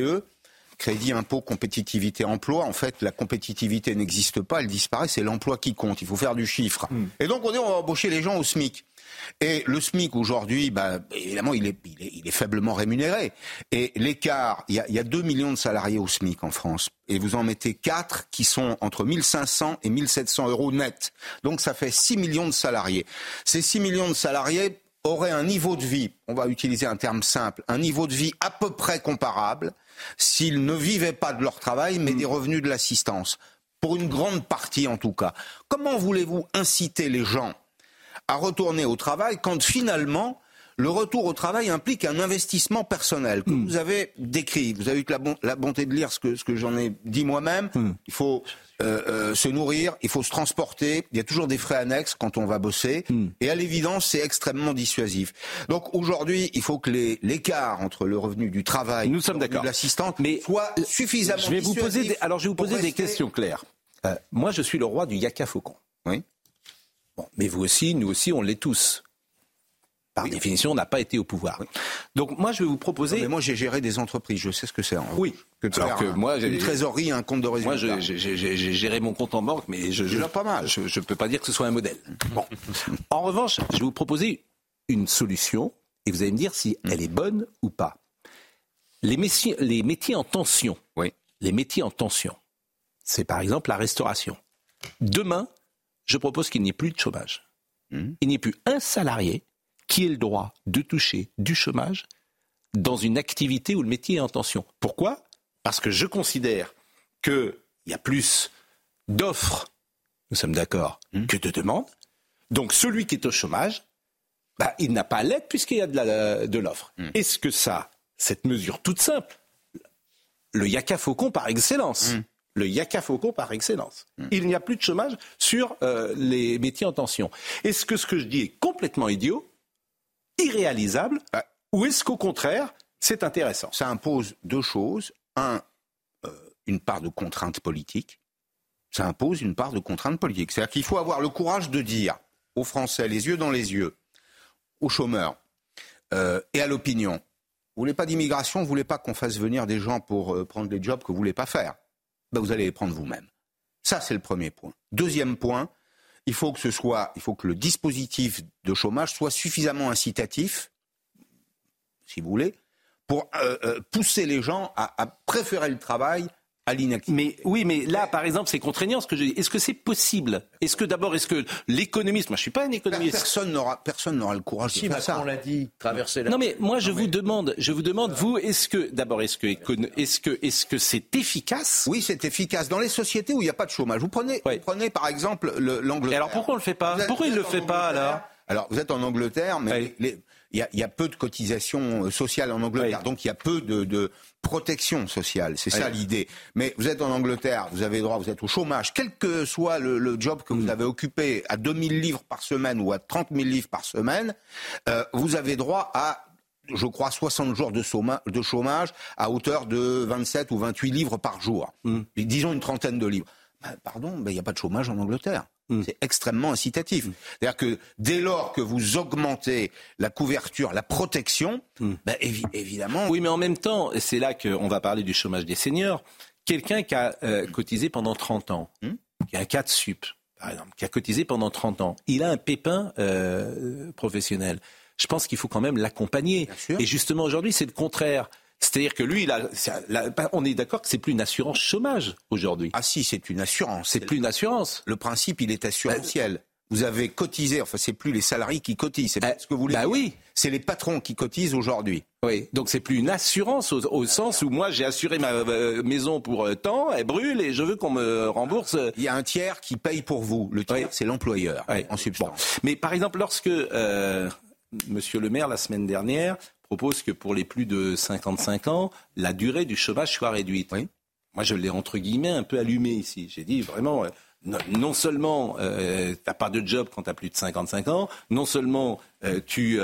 crédit impôt compétitivité emploi, en fait, la compétitivité n'existe pas, elle disparaît, c'est l'emploi qui compte. Il faut faire du chiffre. Hmm. Et donc on dit on va embaucher les gens au SMIC. Et le SMIC aujourd'hui, bah, évidemment, il est, il, est, faiblement rémunéré. Et l'écart, il y, a, il y a 2 millions de salariés au SMIC en France. Et vous en mettez 4 qui sont entre 1500 et 1700 euros net. Donc ça fait 6 millions de salariés. Ces 6 millions de salariés auraient un niveau de vie, on va utiliser un terme simple, un niveau de vie à peu près comparable s'ils ne vivaient pas de leur travail, mais des revenus de l'assistance. Pour une grande partie en tout cas. Comment voulez-vous inciter les gens à retourner au travail quand finalement le retour au travail implique un investissement personnel? Que hmm. vous avez décrit. Vous avez eu la, bonté de lire ce que, j'en ai dit moi-même. Hmm. Il faut euh, euh, se nourrir, il faut se transporter. Il y a toujours des frais annexes quand on va bosser. Hmm. Et à l'évidence, c'est extrêmement dissuasif. Donc aujourd'hui, il faut que l'écart entre le revenu du travail Nous sommes et de l'assistante soit suffisamment je vais vous poser Alors je vais vous poser des questions claires. Euh, moi, je suis le roi du yaka faucon. Oui. Bon, mais vous aussi, nous aussi, on l'est tous. Par définition, n'a pas été au pouvoir. Donc moi, je vais vous proposer. mais moi, j'ai géré des entreprises, je sais ce que c'est. Hein. Oui. Que Alors que moi, j'ai une trésorerie, un compte de résultat. Moi, j'ai géré mon compte en banque, mais je, je pas mal. Je ne peux pas dire que ce soit un modèle. Bon. en revanche, je vais vous proposer une solution, et vous allez me dire si elle est bonne ou pas. Les métiers, les métiers en tension. Oui. Les métiers en tension. C'est par exemple la restauration. Demain, je propose qu'il n'y ait plus de chômage. Mmh. Il n'y ait plus un salarié qui ait le droit de toucher du chômage dans une activité où le métier est en tension. Pourquoi? Parce que je considère qu'il y a plus d'offres, nous sommes d'accord, mmh. que de demandes. Donc celui qui est au chômage, bah, il n'a pas à l'aide puisqu'il y a de l'offre. Mmh. Est-ce que ça, cette mesure toute simple, le yaka faucon par excellence, mmh. le yaka faucon par excellence, il n'y a plus de chômage sur euh, les métiers en tension. Est-ce que ce que je dis est complètement idiot? Irréalisable ou est-ce qu'au contraire, c'est intéressant? Ça impose deux choses. Un, euh, une part de contrainte politique. Ça impose une part de contrainte politique. C'est-à-dire qu'il faut avoir le courage de dire aux Français, les yeux dans les yeux, aux chômeurs euh, et à l'opinion, vous voulez pas d'immigration, vous voulez pas qu'on fasse venir des gens pour euh, prendre des jobs que vous voulez pas faire? Ben, vous allez les prendre vous-même. Ça, c'est le premier point. Deuxième point, il faut que ce soit, il faut que le dispositif de chômage soit suffisamment incitatif, si vous voulez, pour euh, euh, pousser les gens à, à préférer le travail à Mais oui, mais là, par exemple, c'est contraignant ce que je dis. Est-ce que c'est possible? Est-ce que d'abord, est-ce que l'économiste, moi, je suis pas un économiste. Personne n'aura, personne n'aura le courage de faire ça. On l'a dit, traverser la. Non, mais moi, je vous demande, je vous demande, vous, est-ce que, d'abord, est-ce que, est-ce que, est-ce que c'est efficace? Oui, c'est efficace dans les sociétés où il n'y a pas de chômage. Vous prenez, vous prenez par exemple l'Angleterre. Alors pourquoi on le fait pas? Pourquoi il le fait pas alors? Alors, vous êtes en Angleterre, mais les, il y, a, peu de cotisations euh, sociales en Angleterre, donc il y a peu de, protection sociale. C'est ça l'idée. Mais vous êtes en Angleterre, vous avez droit, vous êtes au chômage, quel que soit le, job que vous mm. avez occupé, à 2000 livres par semaine ou à 30 000 livres par semaine, euh, vous avez droit à je crois, 60 jours de, chômage à hauteur de 27 ou 28 livres par jour. Mm. Disons une trentaine de livres. Ben, pardon, ben, il n'y a pas de chômage en Angleterre. Mm. C'est extrêmement incitatif. Mm. C'est-à-dire que dès lors que vous augmentez la couverture, la protection, mm. ben, évidemment. Oui, mais en même temps, c'est là qu'on va parler du chômage des seniors. Quelqu'un qui a euh, cotisé pendant 30 ans, qui a un cas de sup, par exemple, qui a cotisé pendant 30 ans, il a un pépin euh, professionnel. Je pense qu'il faut quand même l'accompagner. Et justement, aujourd'hui, c'est le contraire. C'est-à-dire que lui, il a, on est d'accord que c'est plus une assurance chômage aujourd'hui. Ah si, c'est une assurance. C'est plus une assurance. Le principe, il est assurantiel. vous avez cotisé, enfin c'est plus les salariés qui cotisent, c'est pas ce que vous voulez. Bah oui. C'est les patrons qui cotisent aujourd'hui. Oui, donc c'est plus une assurance au, sens où moi j'ai assuré ma euh, maison pour euh, temps, elle brûle et je veux qu'on me rembourse. Il y a un tiers qui paye pour vous. Le tiers, c'est l'employeur, en substance. Mais par exemple, lorsque euh, Monsieur le maire la semaine dernière propose que pour les plus de 55 ans, la durée du chômage soit réduite. Moi, je l'ai entre guillemets un peu allumé ici. J'ai dit vraiment, euh, non, seulement euh, tu n'as pas de job quand tu as plus de 55 ans, non seulement euh, tu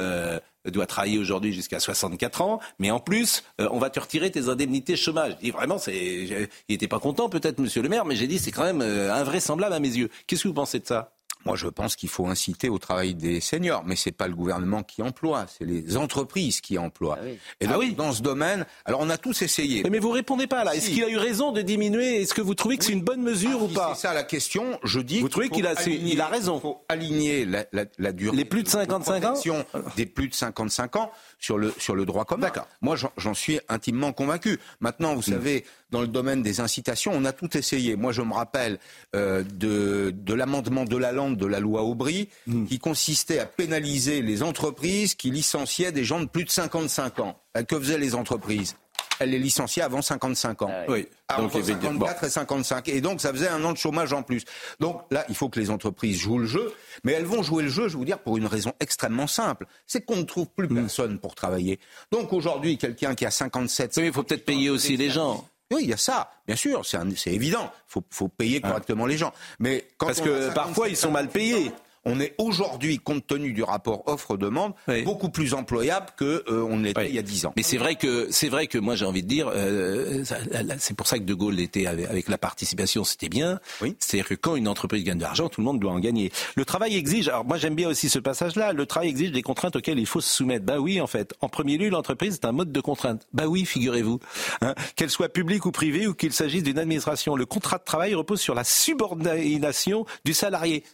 dois travailler aujourd'hui jusqu'à 64 ans, mais en plus, on va te retirer tes indemnités chômage. Je dis vraiment, c'est, il n'était pas content peut-être, monsieur le maire, mais j'ai dit c'est quand même invraisemblable à mes yeux. Qu'est-ce que vous pensez de ça? Moi, je pense qu'il faut inciter au travail des seniors, mais c'est pas le gouvernement qui emploie, c'est les entreprises qui emploient. Ah Et ah oui. dans ce domaine, alors on a tous essayé. Mais, vous répondez pas là. Est-ce qu'il a eu raison de diminuer? Est-ce que vous trouvez que c'est une bonne mesure ah, ou pas? C'est ça la question. Je dis. Vous trouvez qu'il a, il a raison Il faut aligner la, la, la durée. Les plus de 55 ans? Des plus de 55 ans sur le, sur le droit commun. Moi, j'en suis intimement convaincu. Maintenant, vous mm. savez, dans le domaine des incitations, on a tout essayé. Moi, je me rappelle euh, de, de l'amendement de la lande de la loi Aubry, mm. qui consistait à pénaliser les entreprises qui licenciaient des gens de plus de 55 ans. Euh, que faisaient les entreprises? Elle les licenciait avant 55 ans. Ah oui. donc, 54 et 55. Et donc, ça faisait un an de chômage en plus. Donc là, il faut que les entreprises jouent le jeu. Mais elles vont jouer le jeu, je vous dire, pour une raison extrêmement simple. C'est qu'on ne trouve plus mm. personne pour travailler. Donc aujourd'hui, quelqu'un qui a 57... Oui, il faut peut-être payer aussi les gens. Oui, il y a ça, bien sûr, c'est évident. Il faut, faut, payer correctement les gens. Mais Parce que parfois, ils sont mal payés on est aujourd'hui, compte tenu du rapport offre-demande, beaucoup plus employable que euh, on l'était il y a dix ans. Mais c'est vrai que c'est vrai que moi j'ai envie de dire, euh, c'est pour ça que De Gaulle était avec, la participation, c'était bien. Oui. C'est-à-dire que quand une entreprise gagne de l'argent, tout le monde doit en gagner. Le travail exige. Alors moi j'aime bien aussi ce passage-là. Le travail exige des contraintes auxquelles il faut se soumettre. Bah oui, en fait. En premier lieu, l'entreprise est un mode de contrainte. Bah oui, figurez-vous. Hein, Qu'elle soit publique ou privée ou qu'il s'agisse d'une administration, le contrat de travail repose sur la subordination du salarié.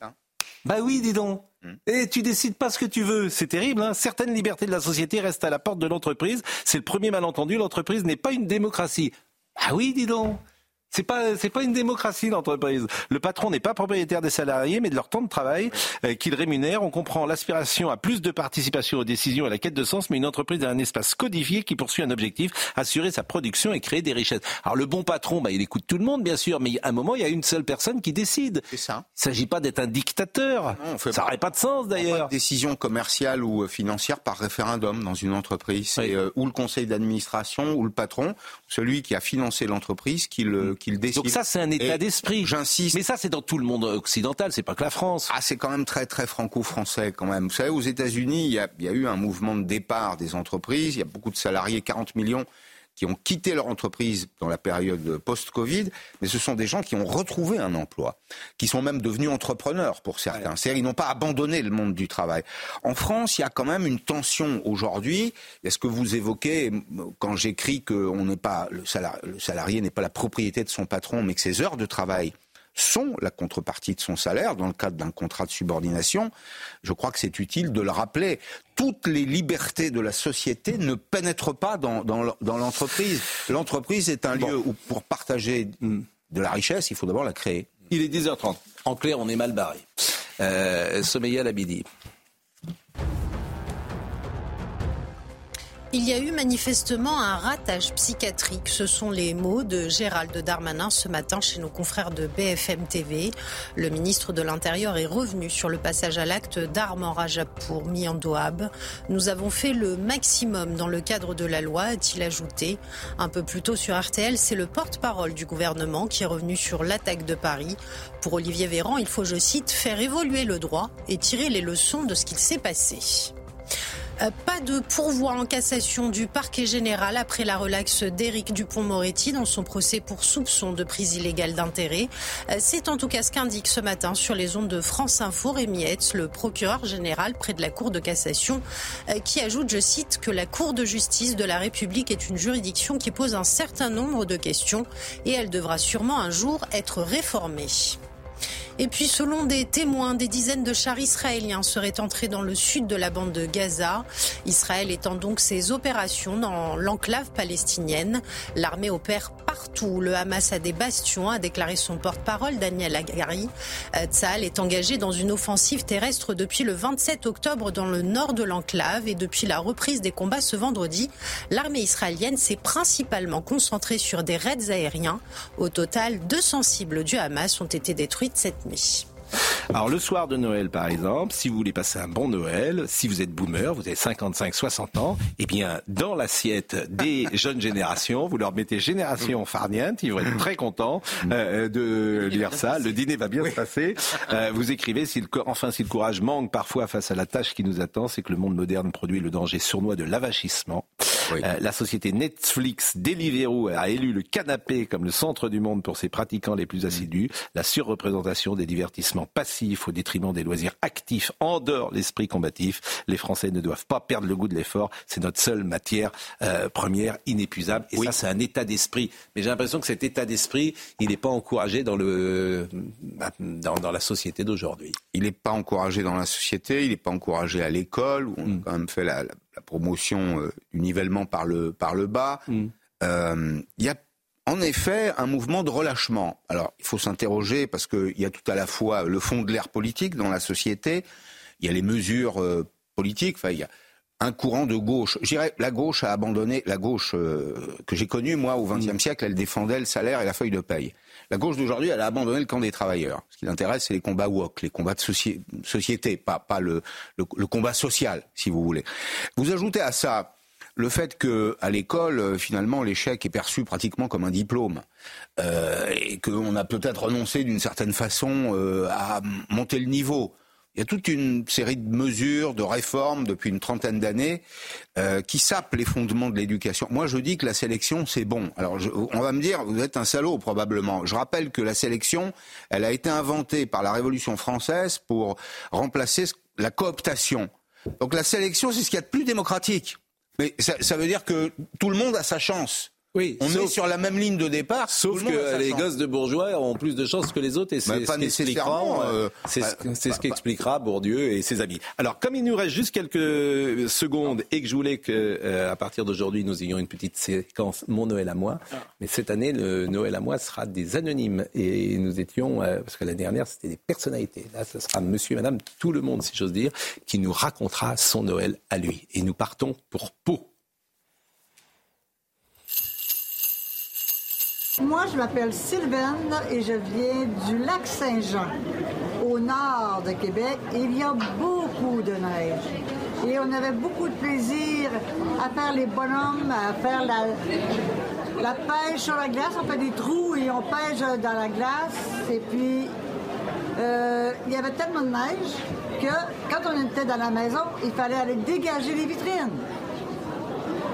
Bah oui, dis donc. Hmm. Et tu décides pas ce que tu veux. C'est terrible. Hein Certaines libertés de la société restent à la porte de l'entreprise. C'est le premier malentendu. L'entreprise n'est pas une démocratie. Ah oui, dis donc. C'est pas c'est pas une démocratie l'entreprise. Le patron n'est pas propriétaire des salariés, mais de leur temps de travail euh, qu'il rémunère. On comprend l'aspiration à plus de participation aux décisions et à la quête de sens, mais une entreprise est un espace codifié qui poursuit un objectif assurer sa production et créer des richesses. Alors le bon patron, bah, il écoute tout le monde bien sûr, mais à un moment il y a une seule personne qui décide. C'est ça. Il s'agit pas d'être un dictateur. ça n'aurait pas de sens d'ailleurs. Décision commerciale ou financière par référendum dans une entreprise, c'est euh, ou le conseil d'administration ou le patron, celui qui a financé l'entreprise, qui le Donc ça, c'est un état d'esprit. J'insiste. Mais ça, c'est dans tout le monde occidental, c'est pas que la France. Ah, c'est quand même très, très franco-français quand même. Vous savez, aux États-Unis, il y a, y a eu un mouvement de départ des entreprises. Il y a beaucoup de salariés, 40 millions qui ont quitté leur entreprise dans la période post-Covid, mais ce sont des gens qui ont retrouvé un emploi, qui sont même devenus entrepreneurs pour certains. C'est-à-dire ils n'ont pas abandonné le monde du travail. En France, il y a quand même une tension aujourd'hui. Est-ce que vous évoquez quand j'écris que on n'est pas le salarié n'est pas la propriété de son patron, mais que ses heures de travail sont la contrepartie de son salaire dans le cadre d'un contrat de subordination, je crois que c'est utile de le rappeler. Toutes les libertés de la société ne pénètrent pas dans, dans, l'entreprise. L'entreprise est un lieu où pour partager de la richesse, il faut d'abord la créer. Il est 10h30. En clair, on est mal barré. Euh, Sommeil Labidi. Il y a eu manifestement un ratage psychiatrique. Ce sont les mots de Gérald Darmanin ce matin chez nos confrères de BFM TV. Le ministre de l'Intérieur est revenu sur le passage à l'acte d'Armand Rajapour mis en Doab. Nous avons fait le maximum dans le cadre de la loi, a-t-il ajouté. Un peu plus tôt sur RTL, c'est le porte-parole du gouvernement qui est revenu sur l'attaque de Paris. Pour Olivier Véran, il faut, je cite, faire évoluer le droit et tirer les leçons de ce qu'il s'est passé. Euh, pas de pourvoi en cassation du parquet général après la relaxe d'Éric Dupont-Moretti dans son procès pour soupçon de prise illégale d'intérêt. Euh, c'est en tout cas ce qu'indique ce matin sur les ondes de France Info Rémi Hetz, le procureur général près de la Cour de cassation, euh, qui ajoute, je cite, que la Cour de justice de la République est une juridiction qui pose un certain nombre de questions et elle devra sûrement un jour être réformée. Et puis, selon des témoins, des dizaines de chars israéliens seraient entrés dans le sud de la bande de Gaza. Israël étend donc ses opérations dans l'enclave palestinienne. L'armée opère partout. Le Hamas a des bastions, a déclaré son porte-parole Daniel Agari. Euh, Tzal est engagé dans une offensive terrestre depuis le 27 octobre dans le nord de l'enclave et depuis la reprise des combats ce vendredi, l'armée israélienne s'est principalement concentrée sur des raids aériens. Au total, 200 cibles du Hamas ont été détruites cette mich. Alors le soir de Noël par exemple, si vous voulez passer un bon Noël, si vous êtes boomer, vous avez 55-60 ans, eh bien dans l'assiette des <laughs> jeunes générations, vous leur mettez génération farniente, ils vont être très contents euh, de lire ça, le dîner va bien se passer. Euh, vous écrivez, si le, enfin si le courage manque parfois face à la tâche qui nous attend, c'est que le monde moderne produit le danger sournois de l'avachissement. Euh, la société Netflix Deliveroo a élu le canapé comme le centre du monde pour ses pratiquants les plus assidus. La surreprésentation des divertissements passifs au détriment des loisirs actifs en dehors l'esprit combatif. Les Français ne doivent pas perdre le goût de l'effort. C'est notre seule matière euh, première inépuisable. Et ça, c'est un état d'esprit. Mais j'ai l'impression que cet état d'esprit, il n'est pas encouragé dans, le, dans, dans la société d'aujourd'hui. Il n'est pas encouragé dans la société, il n'est pas encouragé à l'école, où on a quand même fait la, la promotion euh, du nivellement par le, par le bas. Mm. Euh, il y a en effet un mouvement de relâchement. Alors, il faut s'interroger parce qu'il y a tout à la fois le fond de l'air politique dans la société, il y a les mesures euh, politiques, enfin, il y a un courant de gauche. Je dirais, la gauche a abandonné, la gauche que j'ai connue, moi, au XXe mm. siècle, elle défendait le salaire et la feuille de paye. La gauche d'aujourd'hui, elle a abandonné le camp des travailleurs. Ce qui l'intéresse, c'est les combats woke, les combats de société, pas, pas le, le, combat social, si vous voulez. Vous ajoutez à ça le fait que à l'école, euh, finalement, l'échec est perçu pratiquement comme un diplôme euh, et qu'on a peut-être renoncé d'une certaine façon euh, à monter le niveau. Il y a toute une série de mesures, de réformes depuis une trentaine d'années euh, qui sapent les fondements de l'éducation. Moi, je dis que la sélection, c'est bon. Alors, on va me dire, vous êtes un salaud probablement. Je rappelle que la sélection, elle a été inventée par la Révolution française pour remplacer la cooptation. Donc la sélection, c'est ce qu'il y a de plus démocratique. Mais ça, veut dire que tout le monde a sa chance. Oui, on est sur la même ligne de départ. Sauf que les gosses de bourgeois ont plus de chances que les autres et c'est ce, nécessairement. Euh, c'est ce qu'expliquera Bourdieu et ses amis. Alors, comme il nous reste juste quelques secondes et que je voulais que, euh, à partir d'aujourd'hui, nous ayons une petite séquence Mon Noël à moi, mais cette année, le Noël à moi sera des anonymes et nous étions, euh, parce que l'année dernière, c'était des personnalités. Là, ce sera Monsieur et Madame, tout le monde, si j'ose dire, qui nous racontera son Noël à lui. Et nous partons pour Pau. Moi, je m'appelle Sylvaine et je viens du lac Saint-Jean, au nord de Québec. Il y a beaucoup de neige. Et on avait beaucoup de plaisir à faire les bonhommes, à faire la, pêche sur la glace. On fait des trous et on pêche dans la glace. Et puis, euh, il y avait tellement de neige que quand on était dans la maison, il fallait aller dégager les vitrines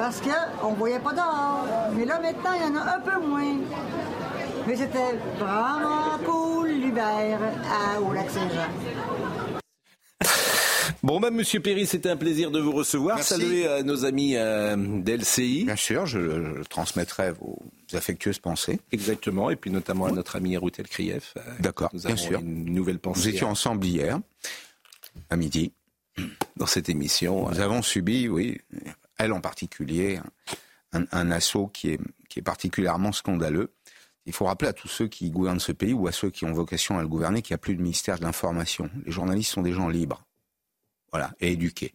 parce qu'on ne voyait pas dehors. Mais là, maintenant, il y en a un peu moins. Mais c'était vraiment cool l'hiver au lac Saint-Jean. Bon, ben, Monsieur Perry, c'était un plaisir de vous recevoir. Merci. Saluez à nos amis euh, d'LCI. Bien sûr, je, transmettrai vos affectueuses pensées. Exactement, et puis notamment à notre ami Routel Krief. Euh, D'accord, bien sûr. Une nouvelle pensée. Nous étions ensemble hier, à midi. Dans cette émission. Nous avons subi, oui, elle en particulier, un, assaut qui est, qui est particulièrement scandaleux. Il faut rappeler à tous ceux qui gouvernent ce pays ou à ceux qui ont vocation à le gouverner qu'il n'y a plus de ministère de l'information. Les journalistes sont des gens libres. Voilà, et éduqués.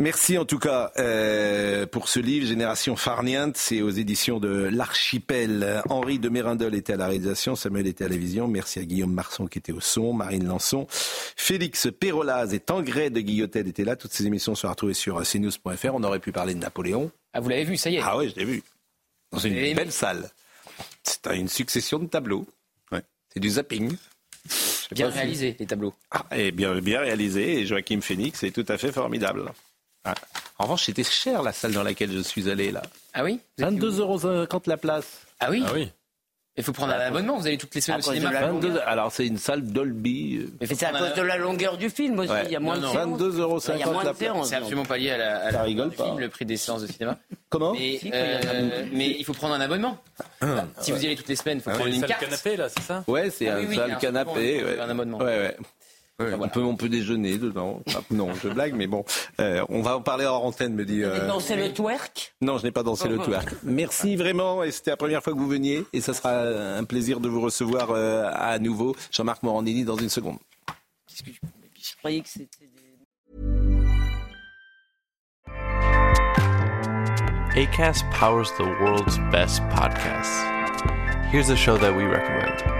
Merci en tout cas euh, pour ce livre, Génération Farniente. C'est aux éditions de l'Archipel. Henri de Mérindol était à la réalisation, Samuel était à la vision. Merci à Guillaume Marson qui était au son, Marine Lançon, Félix Perolaz et Tangray de Guillotel étaient là. Toutes ces émissions sont retrouvées sur cnews.fr. On aurait pu parler de Napoléon. Ah, vous l'avez vu, ça y est. Ah oui, je l'ai vu. Dans une belle salle. C'est une succession de tableaux. Ouais. C'est du zapping. Bien réalisé, les tableaux. Ah, et bien, bien réalisé. Et Joachim Phoenix est tout à fait formidable. Ah. En revanche, c'était cher la salle dans laquelle je suis allé là. Ah oui 22,50 euros la place. Ah oui Ah oui. Il faut prendre un abonnement, vous allez toutes les semaines au cinéma. alors c'est une salle Dolby. Mais c'est à cause de la longueur du film aussi, il y a moins de 22,50 euros la place. C'est absolument pas lié à la, à la rigole du film, le prix des séances de cinéma. Comment mais, euh, mais il faut prendre un abonnement. Ah. si vous y allez toutes les semaines, il faut Ah prendre oui, une salle carte. canapé là, c'est ça Ouais, c'est Ah oui, un oui, salle a un canapé. abonnement, ouais. un on, peut, on peut déjeuner dedans. Enfin, <laughs> non, je blague, mais bon. Euh, on va en parler hors antenne, me dit. Vous avez euh, dansé le twerk? Non, je n'ai pas dansé le twerk. Merci vraiment, et c'était la première fois que vous veniez, et ça sera un plaisir de vous recevoir euh, à nouveau. Jean-Marc Morandini dans une seconde. Je croyais que c'était. ACAST powers the world's best podcasts. Here's a show that we recommend.